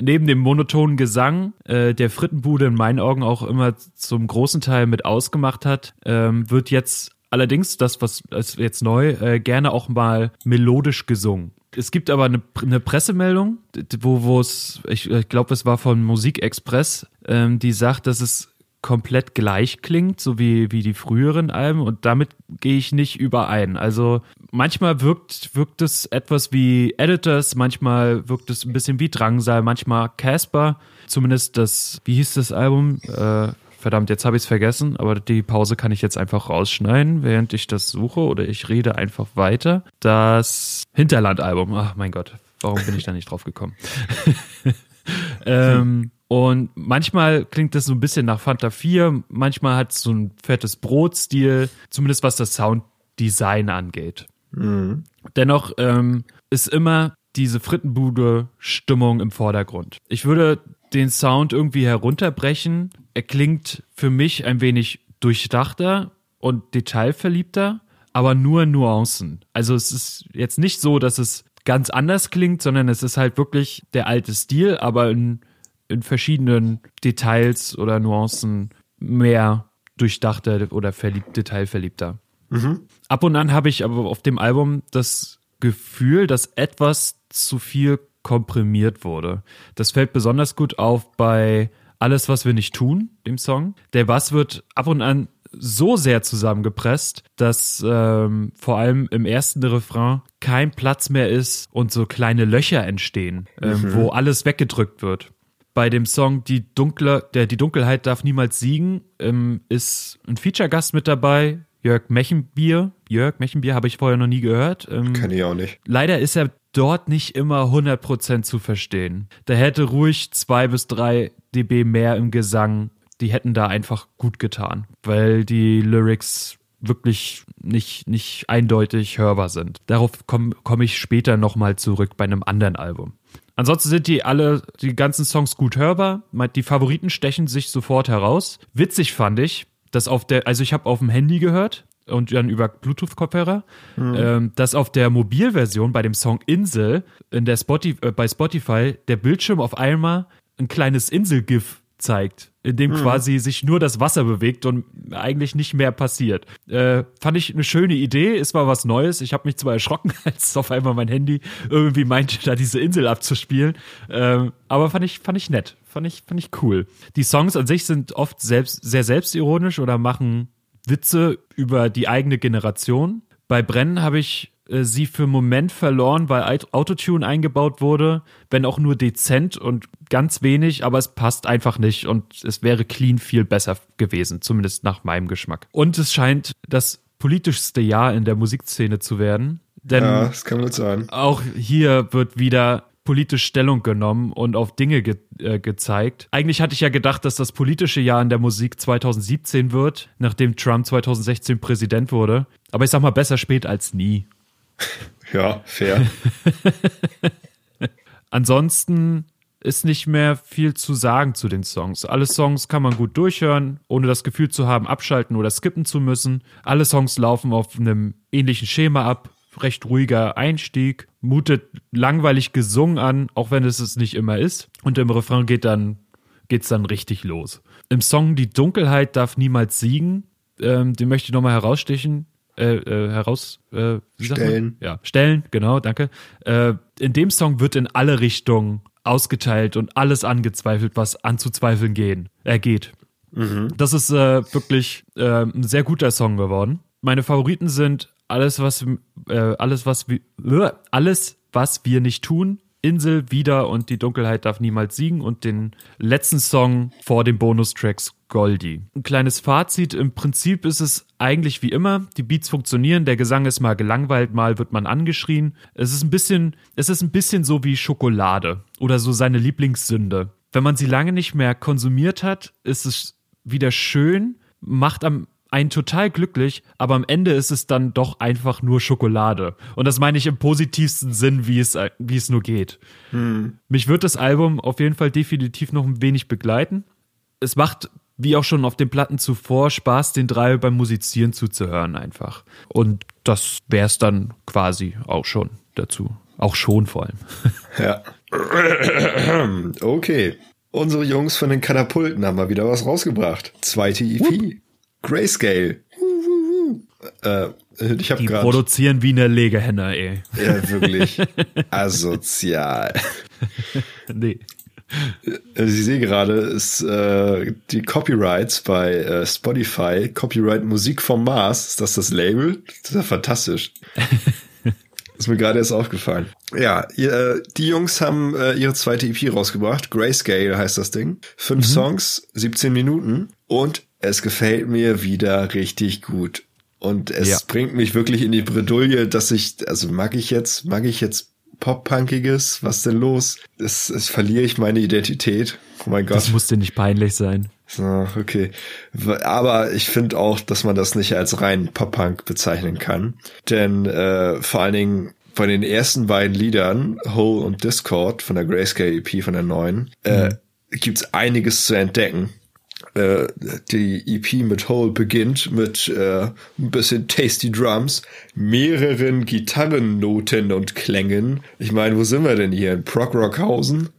Neben dem monotonen Gesang, äh, der Frittenbude in meinen Augen auch immer zum großen Teil mit ausgemacht hat, ähm, wird jetzt allerdings das, was ist jetzt neu, äh, gerne auch mal melodisch gesungen. Es gibt aber eine, eine Pressemeldung, wo es, ich, ich glaube, es war von Musikexpress, ähm, die sagt, dass es komplett gleich klingt, so wie, wie die früheren Alben und damit gehe ich nicht überein. Also manchmal wirkt, wirkt es etwas wie Editors, manchmal wirkt es ein bisschen wie Drangsal, manchmal Casper, zumindest das, wie hieß das Album? Äh, verdammt, jetzt habe ich es vergessen, aber die Pause kann ich jetzt einfach rausschneiden, während ich das suche oder ich rede einfach weiter. Das Hinterland-Album, ach mein Gott, warum bin ich da nicht drauf gekommen? ähm, und manchmal klingt das so ein bisschen nach Fanta 4, manchmal hat es so ein fettes Brotstil, zumindest was das Sounddesign angeht. Dennoch ähm, ist immer diese Frittenbude-Stimmung im Vordergrund. Ich würde den Sound irgendwie herunterbrechen. Er klingt für mich ein wenig durchdachter und detailverliebter, aber nur Nuancen. Also es ist jetzt nicht so, dass es ganz anders klingt, sondern es ist halt wirklich der alte Stil, aber in, in verschiedenen Details oder Nuancen mehr durchdachter oder verliebt, detailverliebter. Ab und an habe ich aber auf dem Album das Gefühl, dass etwas zu viel komprimiert wurde. Das fällt besonders gut auf bei Alles, was wir nicht tun, dem Song. Der Bass wird ab und an so sehr zusammengepresst, dass ähm, vor allem im ersten Refrain kein Platz mehr ist und so kleine Löcher entstehen, ähm, wo alles weggedrückt wird. Bei dem Song Die dunkle, der Die Dunkelheit darf niemals siegen, ähm, ist ein Feature-Gast mit dabei, Jörg Mechenbier. Jörg Mechenbier habe ich vorher noch nie gehört. Ähm, Kenn ich auch nicht. leider ist er dort nicht immer 100% zu verstehen. Da hätte ruhig zwei bis drei dB mehr im Gesang. Die hätten da einfach gut getan, weil die Lyrics wirklich nicht, nicht eindeutig hörbar sind. Darauf komme komm ich später nochmal zurück bei einem anderen Album. Ansonsten sind die alle, die ganzen Songs gut hörbar. Die Favoriten stechen sich sofort heraus. Witzig fand ich, dass auf der, also ich habe auf dem Handy gehört und dann über Bluetooth-Kopfhörer, ähm, dass auf der Mobilversion bei dem Song Insel in der Spotify, äh, bei Spotify der Bildschirm auf einmal ein kleines Insel-GIF zeigt, in dem quasi sich nur das Wasser bewegt und eigentlich nicht mehr passiert. Äh, fand ich eine schöne Idee, es war was Neues. Ich habe mich zwar erschrocken, als auf einmal mein Handy irgendwie meinte, da diese Insel abzuspielen, ähm, aber fand ich, fand ich nett, fand ich, fand ich cool. Die Songs an sich sind oft selbst, sehr selbstironisch oder machen Witze über die eigene Generation. Bei Brennen habe ich sie für einen Moment verloren, weil Aut- Autotune eingebaut wurde, wenn auch nur dezent und ganz wenig, aber es passt einfach nicht und es wäre clean viel besser gewesen, zumindest nach meinem Geschmack. Und es scheint das politischste Jahr in der Musikszene zu werden. Denn ja, das kann gut sein. Auch hier wird wieder politisch Stellung genommen und auf Dinge ge äh, gezeigt. Eigentlich hatte ich ja gedacht, dass das politische Jahr in der Musik 2017 wird, nachdem Trump 2016 Präsident wurde. Aber ich sag mal, besser spät als nie. Ja, fair. Ansonsten ist nicht mehr viel zu sagen zu den Songs. Alle Songs kann man gut durchhören, ohne das Gefühl zu haben, abschalten oder skippen zu müssen. Alle Songs laufen auf einem ähnlichen Schema ab. Recht ruhiger Einstieg, mutet langweilig gesungen an, auch wenn es es nicht immer ist. Und im Refrain geht dann, geht's dann richtig los. Im Song Die Dunkelheit darf niemals siegen, ähm, den möchte ich nochmal herausstechen äh, äh, heraus äh, stellen. Ja, stellen, genau, danke. Äh, in dem Song wird in alle Richtungen ausgeteilt und alles angezweifelt, was anzuzweifeln gehen, äh, geht. Mhm. Das ist äh, wirklich äh, ein sehr guter Song geworden. Meine Favoriten sind alles, was äh, alles, was wir äh, alles, was wir nicht tun, Insel wieder und die Dunkelheit darf niemals siegen und den letzten Song vor den Bonustracks Goldie. Ein kleines Fazit, im Prinzip ist es eigentlich wie immer, die Beats funktionieren, der Gesang ist mal gelangweilt, mal wird man angeschrien. Es ist ein bisschen, es ist ein bisschen so wie Schokolade oder so seine Lieblingssünde. Wenn man sie lange nicht mehr konsumiert hat, ist es wieder schön, macht am einen total glücklich, aber am Ende ist es dann doch einfach nur Schokolade. Und das meine ich im positivsten Sinn, wie es, wie es nur geht. Hm. Mich wird das Album auf jeden Fall definitiv noch ein wenig begleiten. Es macht, wie auch schon auf den Platten zuvor, Spaß, den drei beim Musizieren zuzuhören einfach. Und das wäre es dann quasi auch schon dazu. Auch schon vor allem. Ja. Okay. Unsere Jungs von den Katapulten haben mal wieder was rausgebracht. Zweite EP. Wupp. Grayscale. Äh, ich hab Die grad, produzieren wie eine Legehenne, ey. Ja, wirklich. Asozial. nee. Äh, ich sehe gerade, ist äh, die Copyrights bei äh, Spotify, Copyright Musik vom Mars, ist das das Label? Das ist ja fantastisch. ist mir gerade erst aufgefallen. Ja, ihr, äh, die Jungs haben äh, ihre zweite EP rausgebracht. Grayscale heißt das Ding. Fünf mhm. Songs, 17 Minuten. Und es gefällt mir wieder richtig gut. Und es ja. bringt mich wirklich in die Bredouille, dass ich, also mag ich jetzt, mag ich jetzt Pop-Punkiges? Was denn los? Es, es verliere ich meine Identität. Oh mein Gott. Das muss dir nicht peinlich sein. So, okay. Aber ich finde auch, dass man das nicht als rein Pop-Punk bezeichnen kann. Denn äh, vor allen Dingen bei den ersten beiden Liedern, Hole und Discord von der Grayscale EP von der neuen, äh, mhm. gibt's einiges zu entdecken. Äh, die EP mit Hole beginnt mit äh, ein bisschen tasty Drums, mehreren Gitarrennoten und Klängen. Ich meine, wo sind wir denn hier? In Prog Rockhausen?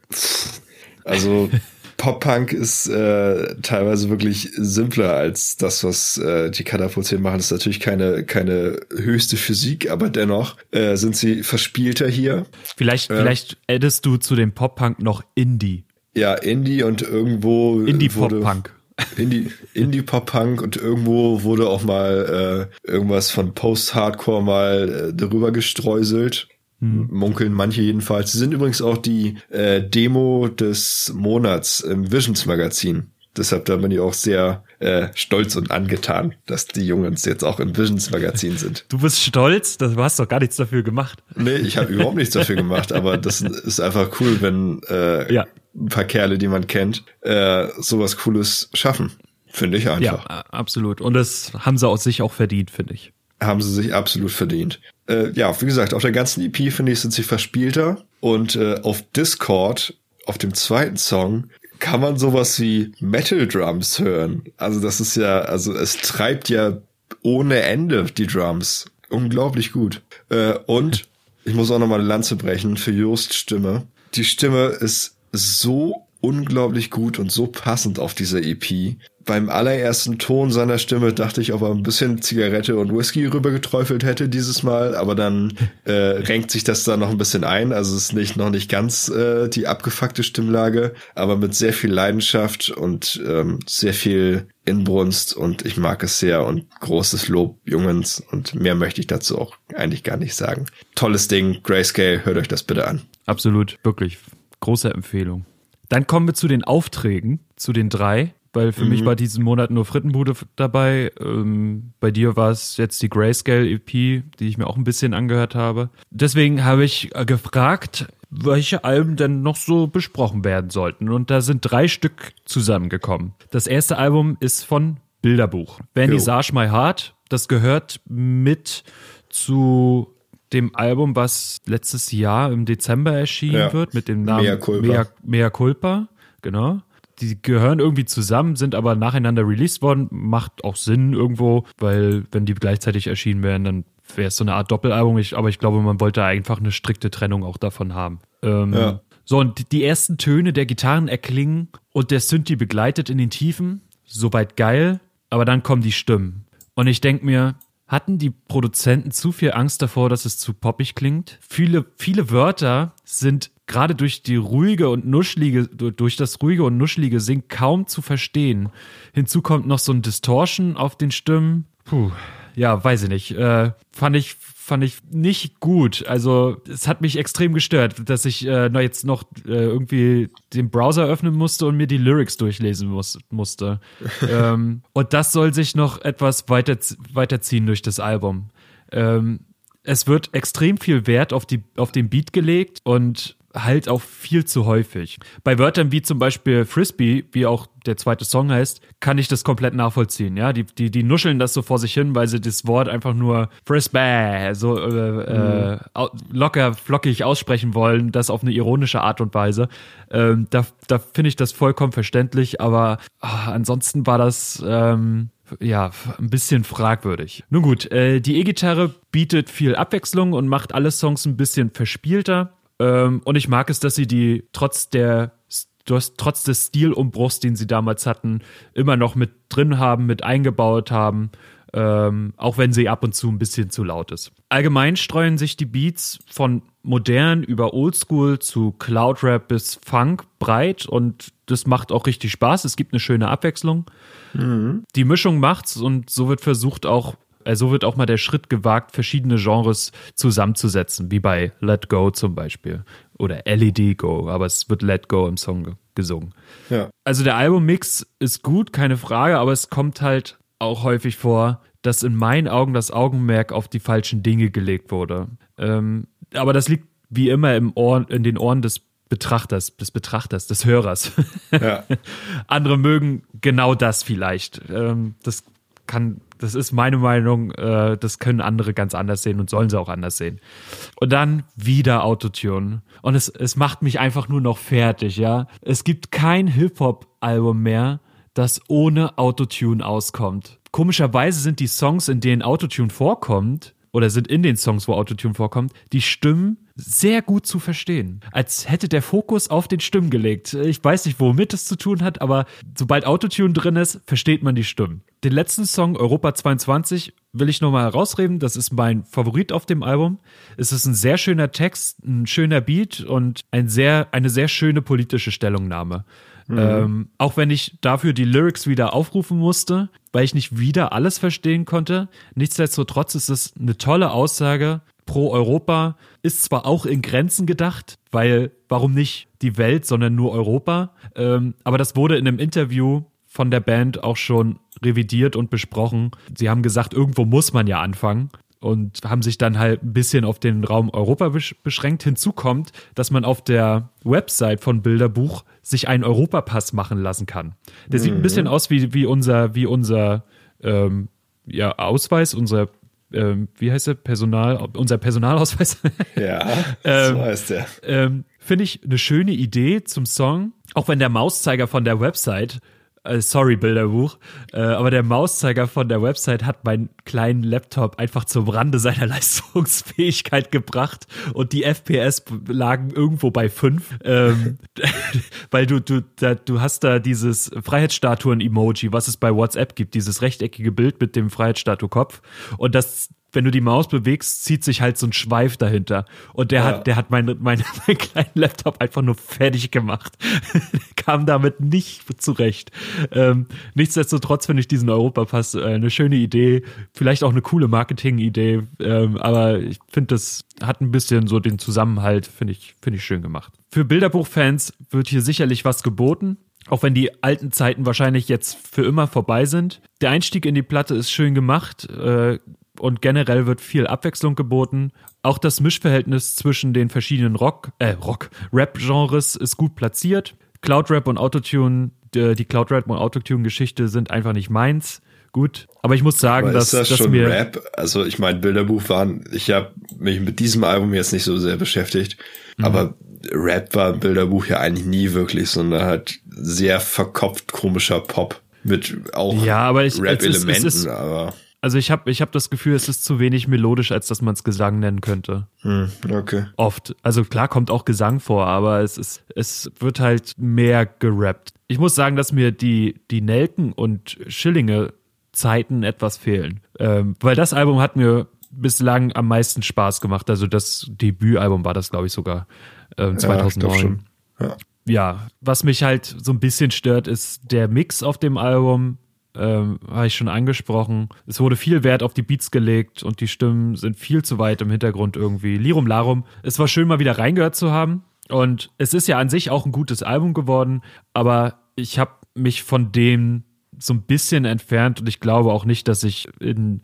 Also Pop-Punk ist äh, teilweise wirklich simpler als das, was äh, die Catapults hier machen. Das ist natürlich keine, keine höchste Physik, aber dennoch äh, sind sie verspielter hier. Vielleicht, äh, vielleicht addest du zu dem Pop-Punk noch Indie. Ja, Indie und irgendwo. Indie-Pop-Punk. Indie, Indie-Pop-Punk und irgendwo wurde auch mal äh, irgendwas von Post-Hardcore mal äh, darüber gestreuselt. Hm. Munkeln manche jedenfalls. Sie sind übrigens auch die äh, Demo des Monats im Visions Magazin. Deshalb da bin ich auch sehr äh, stolz und angetan, dass die Jungs jetzt auch im Visions Magazin sind. Du bist stolz? Du hast doch gar nichts dafür gemacht. Nee, ich habe überhaupt nichts dafür gemacht, aber das ist einfach cool, wenn äh, ja ein paar Kerle, die man kennt, äh, sowas Cooles schaffen. Finde ich einfach. Ja, absolut. Und das haben sie aus sich auch verdient, finde ich. Haben sie sich absolut verdient. Äh, ja, wie gesagt, auf der ganzen EP, finde ich, sind sie verspielter. Und äh, auf Discord, auf dem zweiten Song, kann man sowas wie Metal Drums hören. Also das ist ja, also es treibt ja ohne Ende die Drums. Unglaublich gut. Äh, und ich muss auch nochmal eine Lanze brechen für Jost Stimme. Die Stimme ist so unglaublich gut und so passend auf dieser EP. Beim allerersten Ton seiner Stimme dachte ich, ob er ein bisschen Zigarette und Whisky rübergeträufelt hätte dieses Mal, aber dann äh, renkt sich das da noch ein bisschen ein. Also es ist nicht noch nicht ganz äh, die abgefuckte Stimmlage, aber mit sehr viel Leidenschaft und ähm, sehr viel Inbrunst und ich mag es sehr und großes Lob Jungens und mehr möchte ich dazu auch eigentlich gar nicht sagen. Tolles Ding, Grayscale, hört euch das bitte an. Absolut, wirklich Große Empfehlung. Dann kommen wir zu den Aufträgen, zu den drei. weil für mhm. mich war diesen Monat nur Frittenbude dabei. Ähm, bei dir war es jetzt die Grayscale EP, die ich mir auch ein bisschen angehört habe. Deswegen habe ich äh, gefragt, welche Alben denn noch so besprochen werden sollten. Und da sind drei Stück zusammengekommen. Das erste Album ist von Bilderbuch. Vernissage My Heart, das gehört mit zu dem Album, was letztes Jahr im Dezember erschienen ja. wird, mit dem Namen Mea Culpa. Mea, Mea Culpa. Genau. Die gehören irgendwie zusammen, sind aber nacheinander released worden. Macht auch Sinn irgendwo, weil wenn die gleichzeitig erschienen wären, dann wäre es so eine Art Doppelalbum. Ich, aber ich glaube, man wollte einfach eine strikte Trennung auch davon haben. Ähm, ja. So, und die ersten Töne der Gitarren erklingen und der Synthi begleitet in den Tiefen. Soweit geil, aber dann kommen die Stimmen. Und ich denke mir, hatten die Produzenten zu viel Angst davor, dass es zu poppig klingt? Viele, viele Wörter sind gerade durch die ruhige und nuschlige, durch das ruhige und nuschlige Singen kaum zu verstehen. Hinzu kommt noch so ein Distortion auf den Stimmen. Puh, ja, weiß ich nicht. Äh, fand ich fand ich nicht gut. Also es hat mich extrem gestört, dass ich äh, jetzt noch äh, irgendwie den Browser öffnen musste und mir die Lyrics durchlesen muss, musste. ähm, und das soll sich noch etwas weiter, weiterziehen durch das Album. Ähm, es wird extrem viel Wert auf, die, auf den Beat gelegt und halt auch viel zu häufig. Bei Wörtern wie zum Beispiel Frisbee, wie auch der zweite Song heißt, kann ich das komplett nachvollziehen. Ja, die, die, die nuscheln das so vor sich hin, weil sie das Wort einfach nur Frisbee so äh, mhm. äh, locker, flockig aussprechen wollen, das auf eine ironische Art und Weise. Ähm, da da finde ich das vollkommen verständlich, aber oh, ansonsten war das. Ähm, ja, ein bisschen fragwürdig. Nun gut, äh, die E-Gitarre bietet viel Abwechslung und macht alle Songs ein bisschen verspielter. Ähm, und ich mag es, dass sie die trotz der trotz des Stilumbruchs, den sie damals hatten, immer noch mit drin haben, mit eingebaut haben. Ähm, auch wenn sie ab und zu ein bisschen zu laut ist. Allgemein streuen sich die Beats von modern über Oldschool zu Cloudrap bis Funk breit und das macht auch richtig Spaß. Es gibt eine schöne Abwechslung. Mhm. Die Mischung macht's und so wird versucht auch so wird auch mal der Schritt gewagt, verschiedene Genres zusammenzusetzen, wie bei Let Go zum Beispiel oder LED Go, aber es wird Let Go im Song gesungen. Ja. Also der Albummix ist gut, keine Frage, aber es kommt halt auch häufig vor, dass in meinen Augen das Augenmerk auf die falschen Dinge gelegt wurde. Ähm, aber das liegt wie immer im Ohr, in den Ohren des Betrachters, des Betrachters, des Hörers. Ja. Andere mögen genau das vielleicht. Ähm, das kann das ist meine Meinung. Äh, das können andere ganz anders sehen und sollen sie auch anders sehen. Und dann wieder Autotune. Und es, es macht mich einfach nur noch fertig, ja. Es gibt kein Hip-Hop-Album mehr, das ohne Autotune auskommt. Komischerweise sind die Songs, in denen Autotune vorkommt, oder sind in den Songs, wo Autotune vorkommt, die Stimmen sehr gut zu verstehen. Als hätte der Fokus auf den Stimmen gelegt. Ich weiß nicht, womit es zu tun hat, aber sobald Autotune drin ist, versteht man die Stimmen. Den letzten Song, Europa 22, will ich nochmal herausreden. Das ist mein Favorit auf dem Album. Es ist ein sehr schöner Text, ein schöner Beat und ein sehr, eine sehr schöne politische Stellungnahme. Mhm. Ähm, auch wenn ich dafür die Lyrics wieder aufrufen musste, weil ich nicht wieder alles verstehen konnte. Nichtsdestotrotz ist es eine tolle Aussage pro Europa. Ist zwar auch in Grenzen gedacht, weil warum nicht die Welt, sondern nur Europa. Ähm, aber das wurde in einem Interview von der Band auch schon revidiert und besprochen. Sie haben gesagt, irgendwo muss man ja anfangen und haben sich dann halt ein bisschen auf den Raum Europa beschränkt. Hinzu kommt, dass man auf der Website von Bilderbuch sich einen Europapass machen lassen kann. Der mhm. sieht ein bisschen mhm. aus wie, wie unser, wie unser ähm, ja, Ausweis, unser ähm, wie heißt der Personal, unser Personalausweis. Ja, ähm, so heißt der. Ähm, Finde ich eine schöne Idee zum Song, auch wenn der Mauszeiger von der Website sorry, Bilderbuch. Äh, aber der Mauszeiger von der Website hat meinen kleinen Laptop einfach zum Rande seiner Leistungsfähigkeit gebracht und die FPS lagen irgendwo bei fünf, ähm, weil du du da, du hast da dieses Freiheitsstatuen-Emoji, was es bei WhatsApp gibt, dieses rechteckige Bild mit dem Freiheitsstatue-Kopf und das wenn du die Maus bewegst, zieht sich halt so ein Schweif dahinter. Und der ja. hat, der hat meinen mein, mein kleinen Laptop einfach nur fertig gemacht. Kam damit nicht zurecht. Ähm, nichtsdestotrotz finde ich diesen Europapass äh, eine schöne Idee, vielleicht auch eine coole Marketing-Idee, ähm, aber ich finde, das hat ein bisschen so den Zusammenhalt, finde ich, finde ich schön gemacht. Für Bilderbuchfans wird hier sicherlich was geboten. Auch wenn die alten Zeiten wahrscheinlich jetzt für immer vorbei sind. Der Einstieg in die Platte ist schön gemacht äh, und generell wird viel Abwechslung geboten. Auch das Mischverhältnis zwischen den verschiedenen Rock, äh, Rock, Rap-Genres ist gut platziert. Cloud Rap und Autotune, die, Cloud Rap und Autotune-Geschichte sind einfach nicht meins. Gut, aber ich muss sagen, Aber dass, ist das dass schon mir Rap? Also ich meine, Bilderbuch waren, ich habe mich mit diesem Album jetzt nicht so sehr beschäftigt, Mhm. aber Rap war im Bilderbuch ja eigentlich nie wirklich, sondern halt sehr verkopft komischer Pop mit auch Ja, aber ich- Rap-Elementen, aber Also ich habe ich hab das Gefühl, es ist zu wenig melodisch, als dass man es Gesang nennen könnte. hm, okay. Oft. Also klar kommt auch Gesang vor, aber es ist, es wird halt mehr gerappt. Ich muss sagen, dass mir die, die Nelken und Schillinge Zeiten etwas fehlen. Ähm, weil das Album hat mir bislang am meisten Spaß gemacht. Also das Debütalbum war das, glaube ich, sogar Ja, ich 2009 glaub schon. Ja. ja, was mich halt so ein bisschen stört, ist der Mix auf dem Album. Ähm, habe ich schon angesprochen. Es wurde viel Wert auf die Beats gelegt und die Stimmen sind viel zu weit im Hintergrund irgendwie. Lirum Larum. Es war schön, mal wieder reingehört zu haben. Und es ist ja an sich auch ein gutes Album geworden, aber ich habe mich von dem so ein bisschen entfernt und ich glaube auch nicht, dass ich in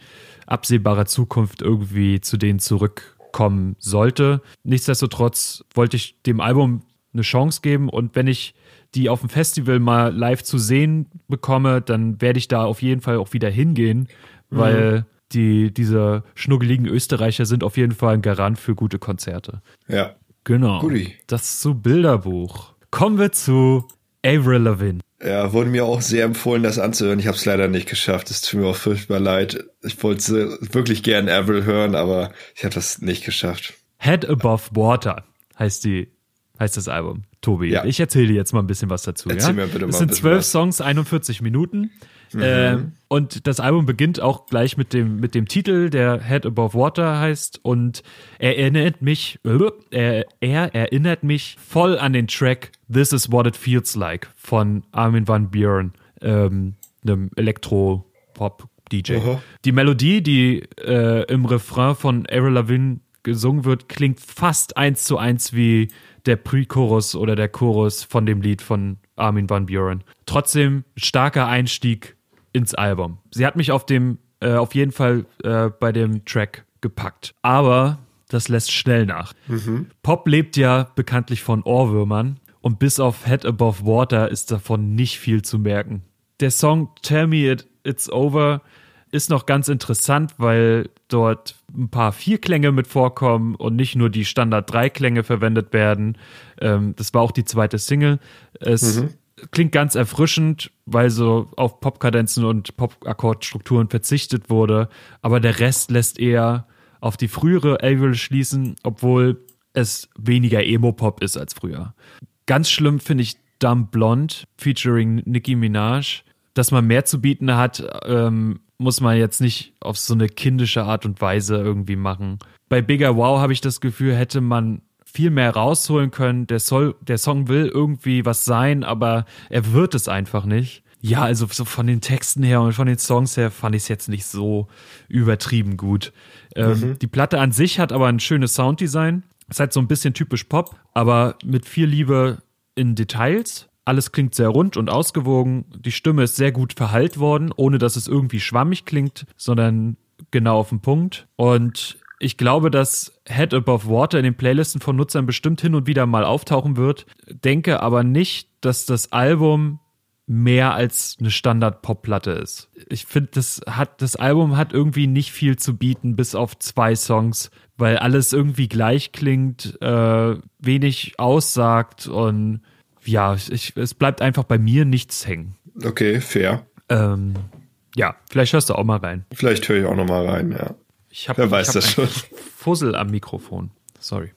absehbarer Zukunft irgendwie zu denen zurückkommen sollte. Nichtsdestotrotz wollte ich dem Album eine Chance geben und wenn ich die auf dem Festival mal live zu sehen bekomme, dann werde ich da auf jeden Fall auch wieder hingehen, weil die, diese schnuggeligen Österreicher sind auf jeden Fall ein Garant für gute Konzerte. Ja. Genau. Guti. Das zu Bilderbuch. Kommen wir zu Avril Lavigne. Ja, wurde mir auch sehr empfohlen, das anzuhören. Ich habe es leider nicht geschafft. Es tut mir auch furchtbar leid. Ich wollte wirklich gern Avril hören, aber ich habe das nicht geschafft. Head Above Water heißt die, heißt das Album. Tobi, Ja. ich erzähle dir jetzt mal ein bisschen was dazu. Erzähl ja? mir bitte es mal ein sind zwölf. Songs, 41 Minuten. Ähm, und das Album beginnt auch gleich mit dem, mit dem Titel, der Head Above Water heißt. Und er erinnert mich, äh, er, er erinnert mich voll an den Track This is What It Feels Like von Armin van Buuren, ähm, einem Elektro-Pop-DJ. Die Melodie, die äh, im Refrain von Avril Lavigne gesungen wird, klingt fast eins zu eins wie der Pre-Chorus oder der Chorus von dem Lied von Armin van Buuren. Trotzdem starker Einstieg ins Album. Sie hat mich auf dem, äh, auf jeden Fall äh, bei dem Track gepackt. Aber das lässt schnell nach. Pop lebt ja bekanntlich von Ohrwürmern und bis auf Head Above Water ist davon nicht viel zu merken. Der Song Tell Me It, It's Over ist noch ganz interessant, weil dort ein paar Vierklänge mit vorkommen und nicht nur die Standard Dreiklänge verwendet werden. Ähm, das war auch die zweite Single. Es klingt ganz erfrischend, weil so auf Popkadenzen und Pop-Akkordstrukturen verzichtet wurde. Aber der Rest lässt eher auf die frühere Avril schließen, obwohl es weniger Emo-Pop ist als früher. Ganz schlimm finde ich Dumb Blonde featuring Nicki Minaj. Dass man mehr zu bieten hat, ähm, muss man jetzt nicht auf so eine kindische Art und Weise irgendwie machen. Bei Bigger Wow habe ich das Gefühl, hätte man viel mehr rausholen können. Der, soll, der Song will irgendwie was sein, aber er wird es einfach nicht. Ja, also so von den Texten her und von den Songs her fand ich es jetzt nicht so übertrieben gut. Ähm, Die Platte an sich hat aber ein schönes Sounddesign. Ist halt so ein bisschen typisch Pop, aber mit viel Liebe in Details. Alles klingt sehr rund und ausgewogen. Die Stimme ist sehr gut verhallt worden, ohne dass es irgendwie schwammig klingt, sondern genau auf den Punkt. Und ich glaube, dass Head Above Water in den Playlisten von Nutzern bestimmt hin und wieder mal auftauchen wird. Denke aber nicht, dass das Album mehr als eine Standard-Pop-Platte ist. Ich finde, das hat, das Album hat irgendwie nicht viel zu bieten, bis auf zwei Songs, weil alles irgendwie gleich klingt, äh, wenig aussagt und ja, ich, es bleibt einfach bei mir nichts hängen. Okay, fair. Ähm, ja, vielleicht hörst du auch mal rein. Vielleicht höre ich auch noch mal rein, ja. Ich hab, Wer weiß ich hab das schon. Fussel am Mikrofon. Sorry.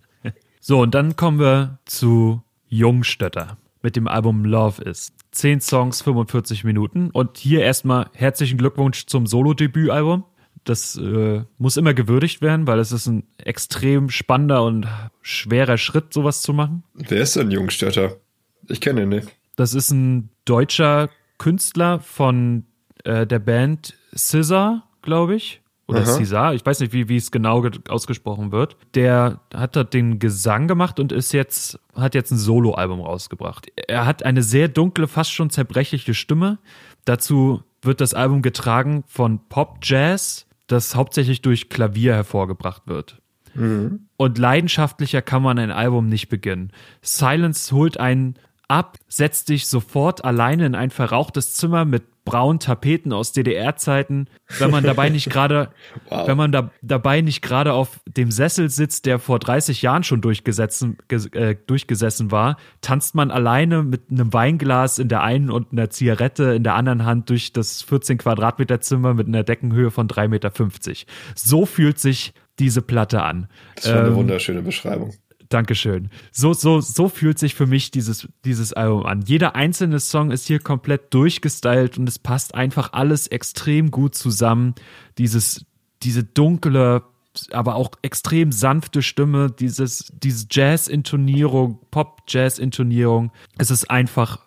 so, und dann kommen wir zu Jungstötter mit dem Album Love Is. Zehn Songs, 45 Minuten. Und hier erstmal herzlichen Glückwunsch zum Solo-Debütalbum. Das äh, muss immer gewürdigt werden, weil es ist ein extrem spannender und schwerer Schritt, sowas zu machen. Wer ist denn Jungstötter? Ich kenne ihn nicht. Das ist ein deutscher Künstler von äh, der Band Scissor, glaube ich. oder Aha. Cesar, ich weiß nicht, wie, wie es genau ausgesprochen wird, der hat dort den Gesang gemacht und ist jetzt, hat jetzt ein Soloalbum rausgebracht. Er hat eine sehr dunkle, fast schon zerbrechliche Stimme. Dazu wird das Album getragen von Pop Jazz, das hauptsächlich durch Klavier hervorgebracht wird. Mhm. Und leidenschaftlicher kann man ein Album nicht beginnen. Silence holt einen ab, setzt dich sofort alleine in ein verrauchtes Zimmer mit braunen Tapeten aus DDR-Zeiten, wenn man dabei nicht gerade, wow. wenn man da, dabei nicht gerade auf dem Sessel sitzt, der vor 30 Jahren schon durchgesessen, äh, durchgesessen war, tanzt man alleine mit einem Weinglas in der einen und einer Zigarette in der anderen Hand durch das 14 Quadratmeter Zimmer mit einer Deckenhöhe von 3,50 Meter. So fühlt sich diese Platte an. Das war eine ähm, wunderschöne Beschreibung. Dankeschön. So, so, so fühlt sich für mich dieses, dieses Album an. Jeder einzelne Song ist hier komplett durchgestylt und es passt einfach alles extrem gut zusammen. Dieses, diese dunkle, aber auch extrem sanfte Stimme, dieses, diese Jazz-Intonierung, Pop-Jazz-Intonierung. Es ist einfach,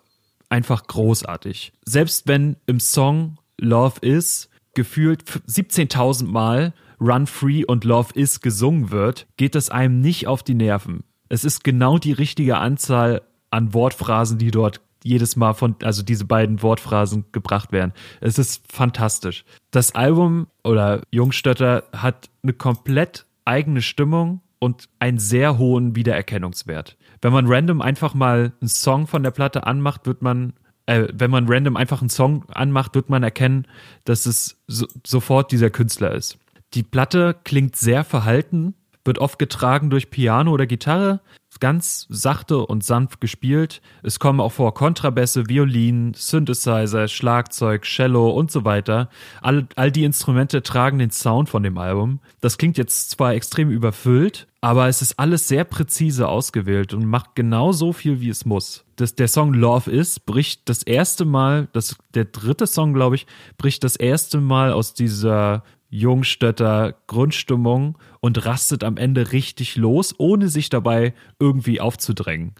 einfach großartig. Selbst wenn im Song Love Is gefühlt 17.000 Mal Run Free und Love Is gesungen wird, geht es einem nicht auf die Nerven. Es ist genau die richtige Anzahl an Wortphrasen, die dort jedes Mal von, also diese beiden Wortphrasen gebracht werden. Es ist fantastisch. Das Album oder Jungstötter hat eine komplett eigene Stimmung und einen sehr hohen Wiedererkennungswert. Wenn man random einfach mal einen Song von der Platte anmacht, wird man äh, wenn man random einfach einen Song anmacht, wird man erkennen, dass es so, sofort dieser Künstler ist. Die Platte klingt sehr verhalten, wird oft getragen durch Piano oder Gitarre, ganz sachte und sanft gespielt. Es kommen auch vor Kontrabässe, Violinen, Synthesizer, Schlagzeug, Cello und so weiter. All, all die Instrumente tragen den Sound von dem Album. Das klingt jetzt zwar extrem überfüllt, aber es ist alles sehr präzise ausgewählt und macht genau so viel, wie es muss. Das, der Song Love Is bricht das erste Mal, das, der dritte Song, glaube ich, bricht das erste Mal aus dieser Jungstötter Grundstimmung und rastet am Ende richtig los, ohne sich dabei irgendwie aufzudrängen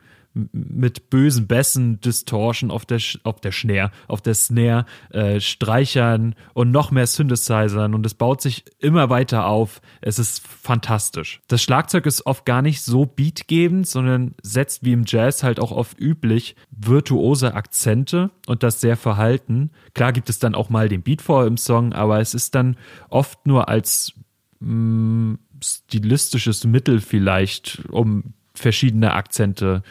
mit bösen Bässen, Distortion auf der, auf der Snare, auf der Snare, äh, Streichern und noch mehr Synthesizern und es baut sich immer weiter auf. Es ist fantastisch. Das Schlagzeug ist oft gar nicht so beatgebend, sondern setzt wie im Jazz halt auch oft üblich virtuose Akzente und das sehr verhalten. Klar gibt es dann auch mal den Beat vor im Song, aber es ist dann oft nur als mh, mm, stilistisches Mittel vielleicht, um verschiedene Akzente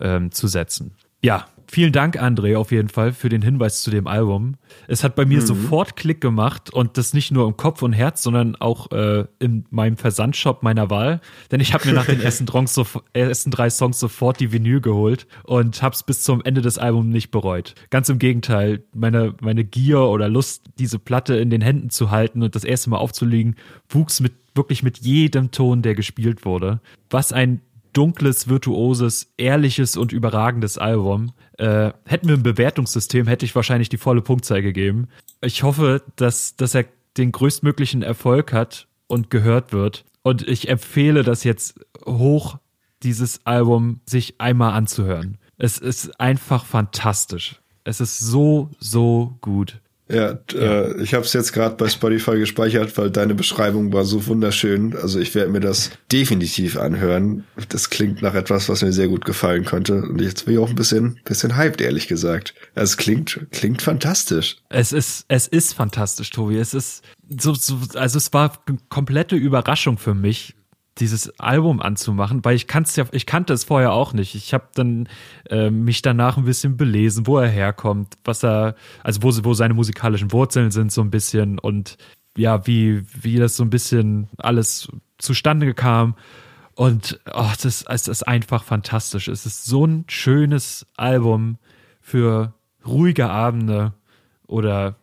ähm, zu setzen. Ja, vielen Dank, André, auf jeden Fall für den Hinweis zu dem Album. Es hat bei mir mhm. sofort Klick gemacht und das nicht nur im Kopf und Herz, sondern auch äh, in meinem Versandshop meiner Wahl. Denn ich habe mir nach den ersten, Dronks, ersten drei Songs sofort die Vinyl geholt und habe es bis zum Ende des Albums nicht bereut. Ganz im Gegenteil, meine, meine Gier oder Lust, diese Platte in den Händen zu halten und das erste Mal aufzulegen, wuchs mit wirklich mit jedem Ton, der gespielt wurde. Was ein dunkles, virtuoses, ehrliches und überragendes Album. Äh, hätten wir ein Bewertungssystem, hätte ich wahrscheinlich die volle Punktzahl gegeben. Ich hoffe, dass, dass er den größtmöglichen Erfolg hat und gehört wird. Und ich empfehle das jetzt hoch, dieses Album sich einmal anzuhören. Es ist einfach fantastisch. Es ist so, so gut. Ja, ja. Äh, ich habe es jetzt gerade bei Spotify gespeichert, weil deine Beschreibung war so wunderschön. Also ich werde mir das definitiv anhören. Das klingt nach etwas, was mir sehr gut gefallen könnte. Und jetzt bin ich auch ein bisschen, bisschen hyped, ehrlich gesagt. Es klingt, klingt fantastisch. Es ist, es ist fantastisch, Tobi. Es ist so, so also es war komplette Überraschung für mich, dieses Album anzumachen, weil ich kannte ja, ich kannte es vorher auch nicht. Ich habe dann äh, mich danach ein bisschen belesen, wo er herkommt, was er, also wo, wo seine musikalischen Wurzeln sind so ein bisschen und ja, wie wie das so ein bisschen alles zustande kam. Und oh, das, es ist einfach fantastisch. Es ist so ein schönes Album für ruhige Abende oder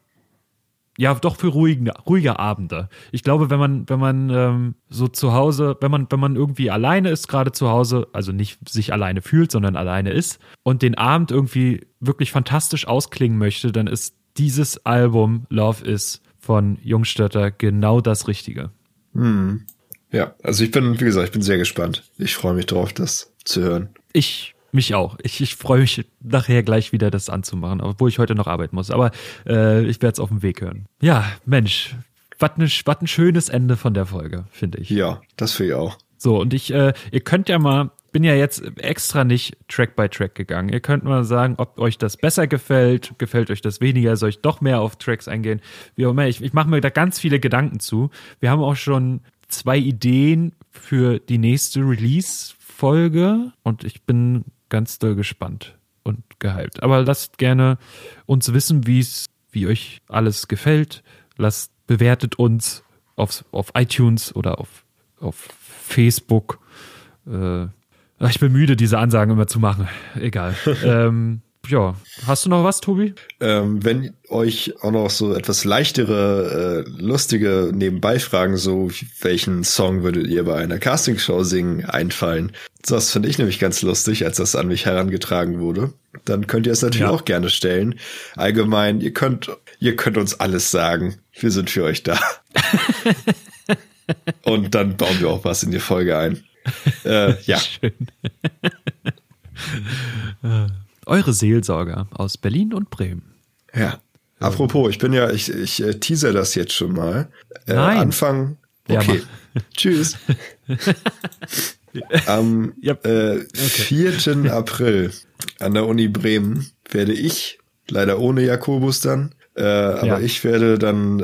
ja, doch für ruhige, ruhige Abende. Ich glaube, wenn man, wenn man ähm, so zu Hause, wenn man, wenn man irgendwie alleine ist, gerade zu Hause, also nicht sich alleine fühlt, sondern alleine ist und den Abend irgendwie wirklich fantastisch ausklingen möchte, dann ist dieses Album Love Is von Jungstötter genau das Richtige. Hm. Ja, also ich bin, wie gesagt, ich bin sehr gespannt. Ich freue mich drauf, das zu hören. Ich mich auch. Ich, ich freue mich nachher gleich wieder, das anzumachen, obwohl ich heute noch arbeiten muss. Aber äh, ich werde es auf dem Weg hören. Ja, Mensch, ne, ein schönes Ende von der Folge, finde ich. Ja, das finde ich auch. So, und ich, äh, ihr könnt ja mal, bin ja jetzt extra nicht Track by Track gegangen. Ihr könnt mal sagen, ob euch das besser gefällt, gefällt euch das weniger, soll ich doch mehr auf Tracks eingehen, wie auch immer. Ich, ich mache mir da ganz viele Gedanken zu. Wir haben auch schon zwei Ideen für die nächste Release-Folge und ich bin ganz doll gespannt und gehypt. Aber lasst gerne uns wissen, wie es, wie euch alles gefällt. Lasst, bewertet uns auf, auf iTunes oder auf, auf Facebook. Äh, ich bin müde, diese Ansagen immer zu machen. Egal. ähm, ja, hast du noch was, Tobi? Ähm, wenn euch auch noch so etwas leichtere, äh, lustige Nebenbei-Fragen, so welchen Song würdet ihr bei einer Castingshow singen, einfallen? Das finde ich nämlich ganz lustig, als das an mich herangetragen wurde. Dann könnt ihr es natürlich ja. auch gerne stellen. Allgemein, ihr könnt, ihr könnt uns alles sagen. Wir sind für euch da. Und dann bauen wir auch was in die Folge ein. Äh, ja. Schön. Eure Seelsorger aus Berlin und Bremen. Ja. Apropos, ich bin ja, ich, ich äh, teaser das jetzt schon mal. Äh, Nein. Anfang. Okay. Ja, Tschüss. Am yep. äh, okay. 4. April an der Uni Bremen werde ich, leider ohne Jakobus dann, äh, aber ja. ich werde dann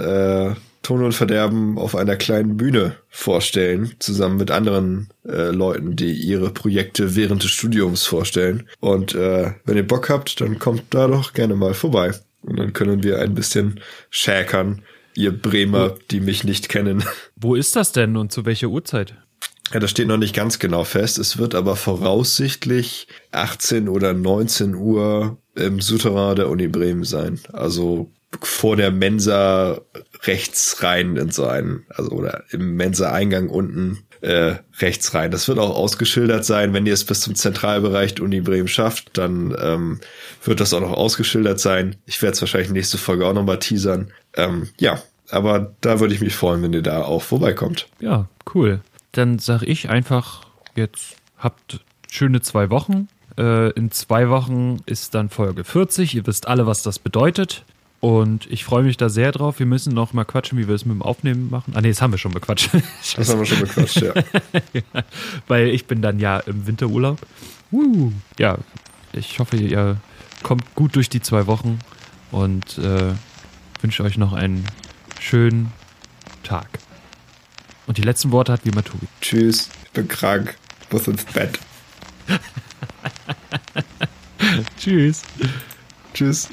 Ton und Verderben auf einer kleinen Bühne vorstellen, zusammen mit anderen äh, Leuten, die ihre Projekte während des Studiums vorstellen. Und äh, wenn ihr Bock habt, dann kommt da doch gerne mal vorbei. Und dann können wir ein bisschen schäkern, ihr Bremer, die mich nicht kennen. Wo ist das denn und zu welcher Uhrzeit? Ja, das steht noch nicht ganz genau fest. Es wird aber voraussichtlich 18 oder 19 Uhr im Souterrain der Uni Bremen sein. Also vor der Mensa rechts rein in so einen, also oder im Mensa-Eingang unten äh, rechts rein. Das wird auch ausgeschildert sein. Wenn ihr es bis zum Zentralbereich Uni Bremen schafft, dann ähm, wird das auch noch ausgeschildert sein. Ich werde es wahrscheinlich nächste Folge auch nochmal teasern. Ähm, ja, aber da würde ich mich freuen, wenn ihr da auch vorbeikommt. Ja, cool. Dann sage ich einfach, jetzt habt schöne zwei Wochen. Äh, in zwei Wochen ist dann Folge 40. Ihr wisst alle, was das bedeutet. Und ich freue mich da sehr drauf. Wir müssen noch mal quatschen, wie wir es mit dem Aufnehmen machen. Ah, nee, das haben wir schon bequatscht. das haben wir schon bequatscht, ja. ja. Weil ich bin dann ja im Winterurlaub. Uh, ja, ich hoffe, ihr kommt gut durch die zwei Wochen und äh, wünsche euch noch einen schönen Tag. Und die letzten Worte hat wie immer Tobi. Tschüss, ich bin krank. Ich muss ins Bett. Tschüss. Tschüss.